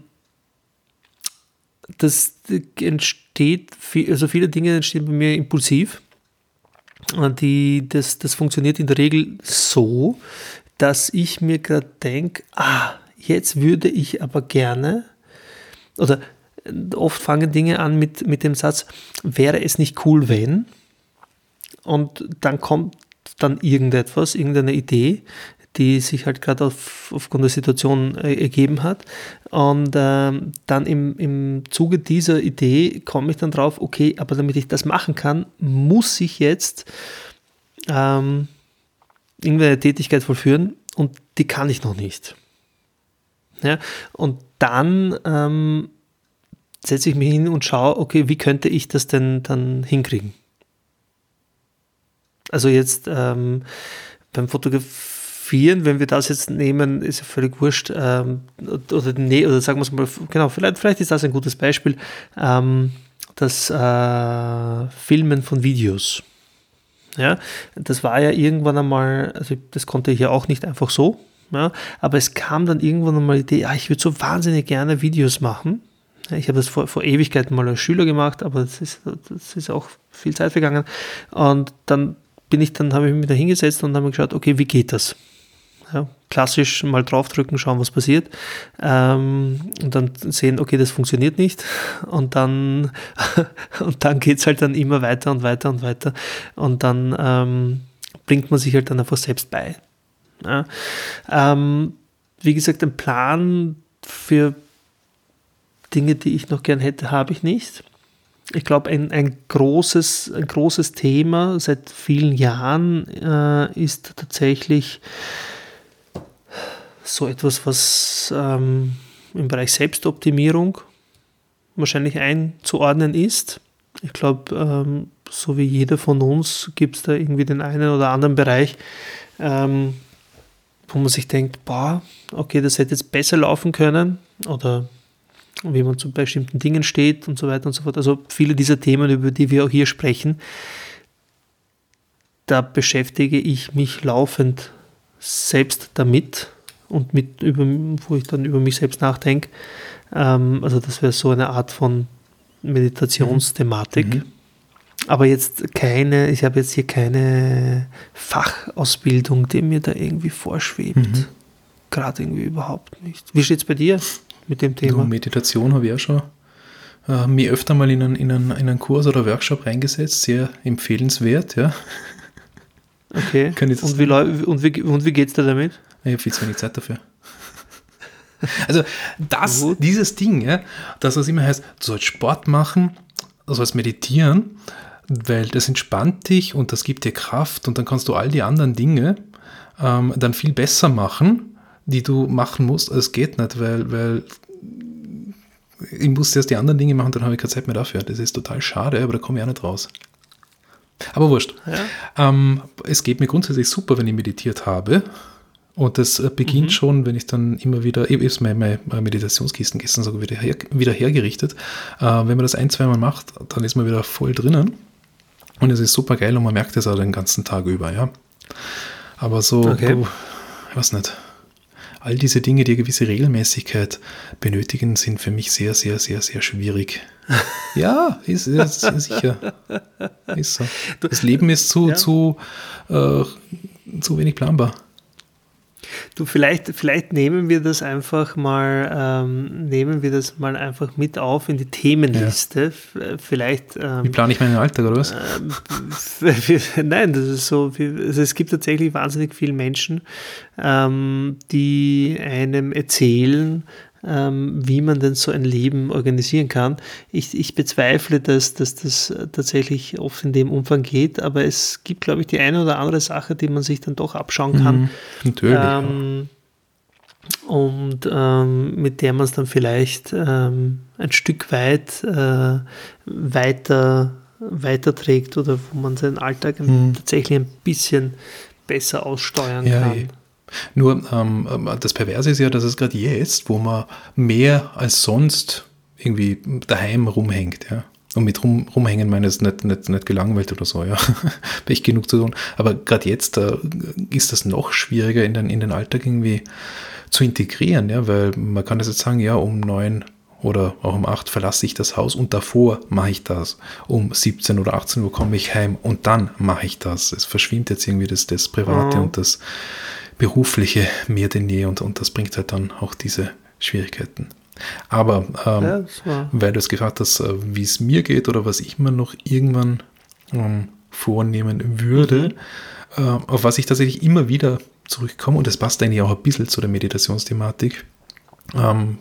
B: das entsteht, also viele Dinge entstehen bei mir impulsiv. Die, das, das funktioniert in der Regel so, dass ich mir gerade denke, ah, jetzt würde ich aber gerne, oder oft fangen Dinge an mit, mit dem Satz, wäre es nicht cool, wenn? Und dann kommt dann irgendetwas, irgendeine Idee, die sich halt gerade auf, aufgrund der Situation äh, ergeben hat. Und ähm, dann im, im Zuge dieser Idee komme ich dann drauf, okay, aber damit ich das machen kann, muss ich jetzt ähm, irgendeine Tätigkeit vollführen und die kann ich noch nicht. Ja, und dann ähm, setze ich mich hin und schaue, okay, wie könnte ich das denn dann hinkriegen? Also jetzt ähm, beim Fotografieren, wenn wir das jetzt nehmen, ist ja völlig wurscht. Ähm, oder, nee, oder sagen wir es mal, genau, vielleicht, vielleicht ist das ein gutes Beispiel. Ähm, das äh, Filmen von Videos. Ja, das war ja irgendwann einmal, also das konnte ich ja auch nicht einfach so, ja, aber es kam dann irgendwann einmal die Idee, ja, ich würde so wahnsinnig gerne Videos machen. Ich habe das vor, vor Ewigkeiten mal als Schüler gemacht, aber das ist, das ist auch viel Zeit vergangen. Und dann bin ich, dann habe ich mich da hingesetzt und habe geschaut, okay, wie geht das? Ja, klassisch mal draufdrücken, schauen, was passiert. Ähm, und dann sehen, okay, das funktioniert nicht. Und dann, und dann geht es halt dann immer weiter und weiter und weiter. Und dann ähm, bringt man sich halt dann einfach selbst bei. Ja. Ähm, wie gesagt, ein Plan für Dinge, die ich noch gern hätte, habe ich nicht. Ich glaube, ein, ein, großes, ein großes Thema seit vielen Jahren äh, ist tatsächlich so etwas, was ähm, im Bereich Selbstoptimierung wahrscheinlich einzuordnen ist. Ich glaube, ähm, so wie jeder von uns gibt es da irgendwie den einen oder anderen Bereich, ähm, wo man sich denkt, boah, okay, das hätte jetzt besser laufen können oder wie man zu bestimmten Dingen steht und so weiter und so fort. Also viele dieser Themen, über die wir auch hier sprechen, da beschäftige ich mich laufend selbst damit und mit, über, wo ich dann über mich selbst nachdenke. Ähm, also das wäre so eine Art von Meditationsthematik.
A: Mhm.
B: Aber jetzt keine, ich habe jetzt hier keine Fachausbildung, die mir da irgendwie vorschwebt.
A: Mhm.
B: Gerade irgendwie überhaupt nicht. Wie steht es bei dir mit dem
A: Du,
B: Thema?
A: Meditation habe ich auch schon äh, mir öfter mal in einen, in, einen, in einen Kurs oder Workshop reingesetzt, sehr empfehlenswert, ja.
B: Okay. Und wie, und wie, und wie geht es dir damit?
A: Ich habe viel zu wenig Zeit dafür. Also das,
B: Gut.
A: dieses Ding, ja, das was immer heißt, du sollst Sport machen, du sollst meditieren, weil das entspannt dich und das gibt dir Kraft und dann kannst du all die anderen Dinge ähm, dann viel besser machen, die du machen musst. Es geht nicht, weil, weil ich muss erst die anderen Dinge machen, dann habe ich keine Zeit mehr dafür. Das ist total schade, aber da komme ich auch nicht raus. Aber wurscht. Ja. Ähm, es geht mir grundsätzlich super, wenn ich meditiert habe. Und das äh, beginnt mhm. schon, wenn ich dann immer wieder, ich habe meine, meine Meditationskisten gestern sogar wieder, her, wieder hergerichtet. Äh, wenn man das ein, zweimal macht, dann ist man wieder voll drinnen. Und es ist super geil und man merkt es auch den ganzen Tag über, ja. Aber so, okay. oh, ich weiß nicht. All diese Dinge, die eine gewisse Regelmäßigkeit benötigen, sind für mich sehr, sehr, sehr, sehr schwierig. ja, ist, ist, sicher. Ist so. Das Leben ist zu, ja. zu, äh, zu wenig planbar.
B: Du, vielleicht, vielleicht nehmen wir das einfach mal, ähm, nehmen wir das mal einfach mit auf in die Themenliste. Ja. Vielleicht.
A: Ähm, Wie plane ich meinen Alltag, oder was?
B: Ähm, nein, das ist so. Also es gibt tatsächlich wahnsinnig viele Menschen, ähm, die einem erzählen, wie man denn so ein Leben organisieren kann. Ich, ich bezweifle, dass, dass das tatsächlich oft in dem Umfang geht, aber es gibt, glaube ich, die eine oder andere Sache, die man sich dann doch abschauen kann. Mhm,
A: natürlich. Ähm,
B: und ähm, mit der man es dann vielleicht ähm, ein Stück weit äh, weiter weiterträgt oder wo man seinen Alltag mhm. tatsächlich ein bisschen besser aussteuern ja, kann.
A: Nur ähm, ähm, das Perverse ist ja, dass es gerade jetzt, wo man mehr als sonst irgendwie daheim rumhängt, ja. Und mit rum, rumhängen meine ich nicht, nicht, nicht gelangweilt oder so, ja. Ich genug zu tun. Aber gerade jetzt äh, ist das noch schwieriger in den, in den Alltag irgendwie zu integrieren, ja, weil man kann das jetzt sagen, ja, um neun oder auch um acht verlasse ich das Haus und davor mache ich das. Um 17 oder 18 Uhr komme ich heim und dann mache ich das. Es verschwimmt jetzt irgendwie das, das Private mhm. und das berufliche mehr denn je und, und das bringt halt dann auch diese Schwierigkeiten. Aber ähm, ja, weil du es gefragt hast, äh, wie es mir geht oder was ich mir noch irgendwann ähm, vornehmen würde, mhm. äh, auf was ich tatsächlich immer wieder zurückkomme, und das passt eigentlich auch ein bisschen zu der Meditationsthematik, ähm,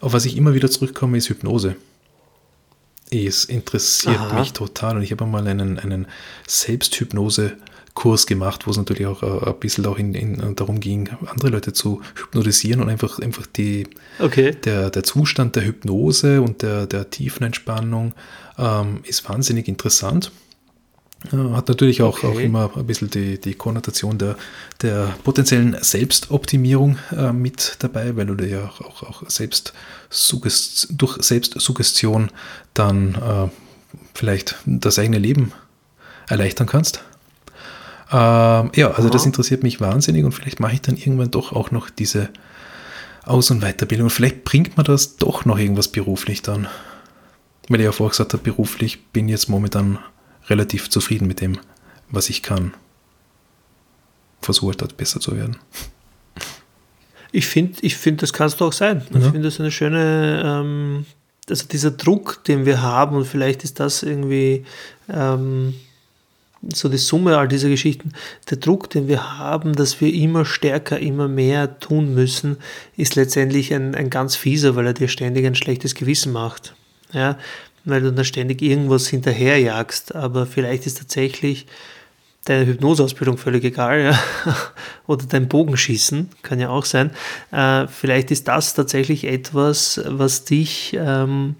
A: auf was ich immer wieder zurückkomme, ist Hypnose. Es interessiert Aha. mich total und ich habe mal einen, einen Selbsthypnose- Kurs gemacht, wo es natürlich auch äh, ein bisschen auch in, in, darum ging, andere Leute zu hypnotisieren und einfach, einfach die, okay. der, der Zustand der Hypnose und der, der Tiefenentspannung ähm, ist wahnsinnig interessant. Äh, hat natürlich auch, okay. auch immer ein bisschen die, die Konnotation der, der potenziellen Selbstoptimierung äh, mit dabei, weil du dir ja auch, auch selbst durch Selbstsuggestion dann äh, vielleicht das eigene Leben erleichtern kannst. Ähm, ja, also Aha. das interessiert mich wahnsinnig und vielleicht mache ich dann irgendwann doch auch noch diese Aus- und Weiterbildung. Und vielleicht bringt man das doch noch irgendwas beruflich dann. Weil ich ja vorher gesagt habe, beruflich bin ich jetzt momentan relativ zufrieden mit dem, was ich kann. Versuche halt dort besser zu werden.
B: Ich finde, ich find, das kannst du auch sein. Ja. Ich finde das eine schöne, ähm, also dieser Druck, den wir haben, und vielleicht ist das irgendwie ähm, so die Summe all dieser Geschichten, der Druck, den wir haben, dass wir immer stärker, immer mehr tun müssen, ist letztendlich ein, ein ganz fieser, weil er dir ständig ein schlechtes Gewissen macht. Ja, weil du dann ständig irgendwas hinterherjagst, aber vielleicht ist tatsächlich deine Hypnoseausbildung völlig egal, ja? oder dein Bogenschießen, kann ja auch sein. Äh, vielleicht ist das tatsächlich etwas, was dich ähm,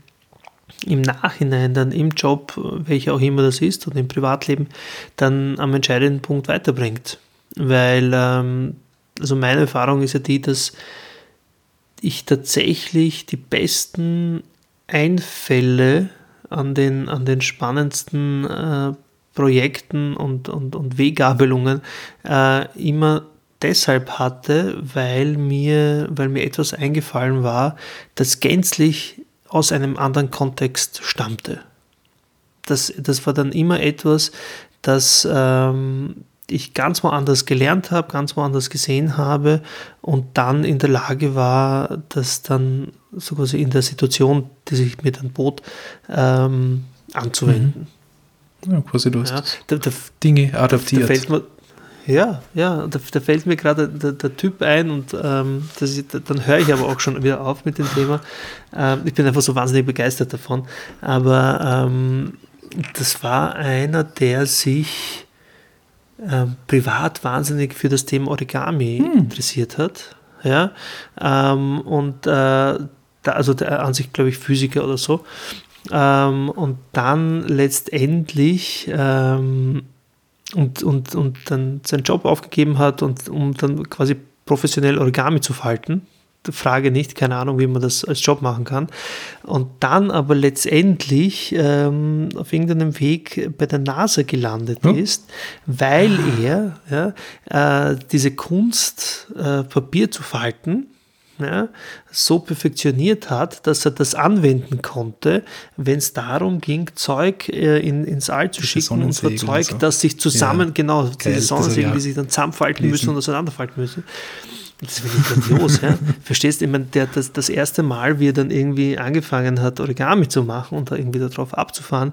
B: im Nachhinein dann im Job, welcher auch immer das ist, und im Privatleben, dann am entscheidenden Punkt weiterbringt. Weil, ähm, also meine Erfahrung ist ja die, dass ich tatsächlich die besten Einfälle an den, an den spannendsten äh, Projekten und, und, und Weggabelungen äh, immer deshalb hatte, weil mir, weil mir etwas eingefallen war, das gänzlich aus einem anderen Kontext stammte. Das, das war dann immer etwas, das ähm, ich ganz woanders gelernt habe, ganz woanders gesehen habe und dann in der Lage war, das dann so quasi in der Situation, die sich mir dann bot, ähm, anzuwenden.
A: Mhm. Ja, quasi du hast ja, da, da, Dinge adaptiert. Da
B: fällt mir, ja, ja, da, da fällt mir gerade der, der, Typ ein und ähm, ist, dann höre ich aber auch schon wieder auf mit dem Thema. Ähm, ich bin einfach so wahnsinnig begeistert davon. Aber ähm, das war einer, der sich ähm, privat wahnsinnig für das Thema Origami hm. interessiert hat. Ja, ähm, und äh, also der, an sich, glaube ich, Physiker oder so. Ähm, und dann letztendlich und, und, und dann seinen Job aufgegeben hat und um dann quasi professionell Origami zu falten. Frage nicht, keine Ahnung, wie man das als Job machen kann. Und dann aber letztendlich ähm, auf irgendeinem Weg bei der NASA gelandet hm? ist, weil er ja, äh, diese Kunst, äh, Papier zu falten, ja, so perfektioniert hat, dass er das anwenden konnte, wenn es darum ging, Zeug äh, in, ins All zu diese schicken und zwar Zeug, so. das sich zusammen, ja. genau, Geil, diese Sonnensegel, ja. die sich dann zusammenfalten müssen und auseinanderfalten müssen. Das finde ich grandios. ja. Verstehst du, ich meine, der, das, das erste Mal, wie er dann irgendwie angefangen hat, Origami zu machen und da irgendwie darauf abzufahren,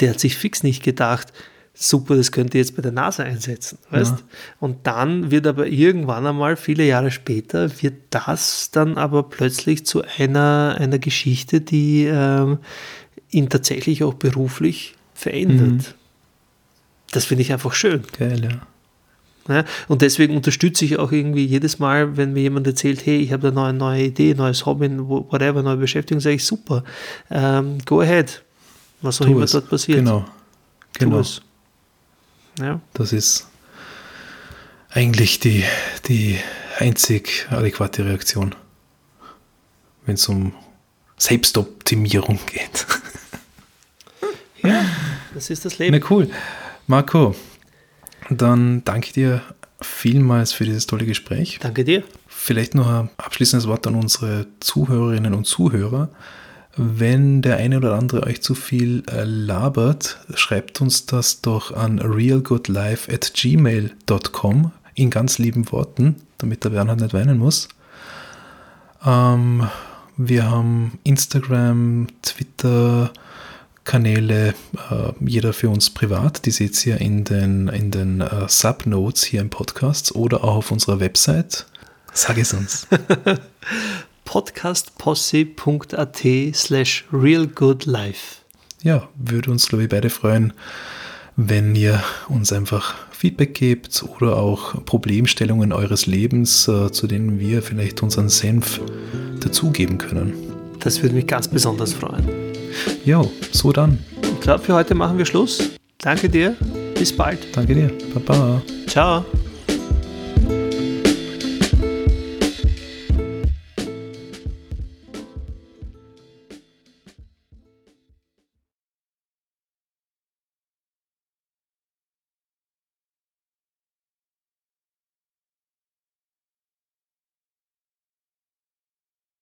B: der hat sich fix nicht gedacht, super, das könnt ihr jetzt bei der NASA einsetzen. Weißt? Ja. Und dann wird aber irgendwann einmal, viele Jahre später, wird das dann aber plötzlich zu einer, einer Geschichte, die ähm, ihn tatsächlich auch beruflich verändert. Mhm. Das finde ich einfach schön.
A: Geil, ja.
B: Ja, und deswegen unterstütze ich auch irgendwie jedes Mal, wenn mir jemand erzählt, hey, ich habe da eine neue Idee, neues Hobby, whatever, neue Beschäftigung, sage ich, super, ähm, go ahead, was auch tu immer es. dort passiert.
A: Genau, genau. Ja. Das ist eigentlich die, die einzig adäquate Reaktion, wenn es um Selbstoptimierung geht.
B: Ja, das ist das Leben.
A: Na cool. Marco, dann danke dir vielmals für dieses tolle Gespräch.
B: Danke dir.
A: Vielleicht noch ein abschließendes Wort an unsere Zuhörerinnen und Zuhörer. Wenn der eine oder andere euch zu viel äh, labert, schreibt uns das doch an realgoodlife at gmail.com in ganz lieben Worten, damit der Bernhard nicht weinen muss. Ähm, wir haben Instagram, Twitter, Kanäle, äh, jeder für uns privat. Die seht ihr in den, in den äh, Subnotes hier im Podcast oder auch auf unserer Website. Sag es uns.
B: podcastposse.at slash realgoodlife.
A: Ja, würde uns, glaube ich, beide freuen, wenn ihr uns einfach Feedback gebt oder auch Problemstellungen eures Lebens, äh, zu denen wir vielleicht unseren Senf dazugeben können.
B: Das würde mich ganz besonders freuen.
A: Jo, so dann.
B: Ich glaube, für heute machen wir Schluss. Danke dir. Bis bald.
A: Danke dir. Baba.
B: Ciao.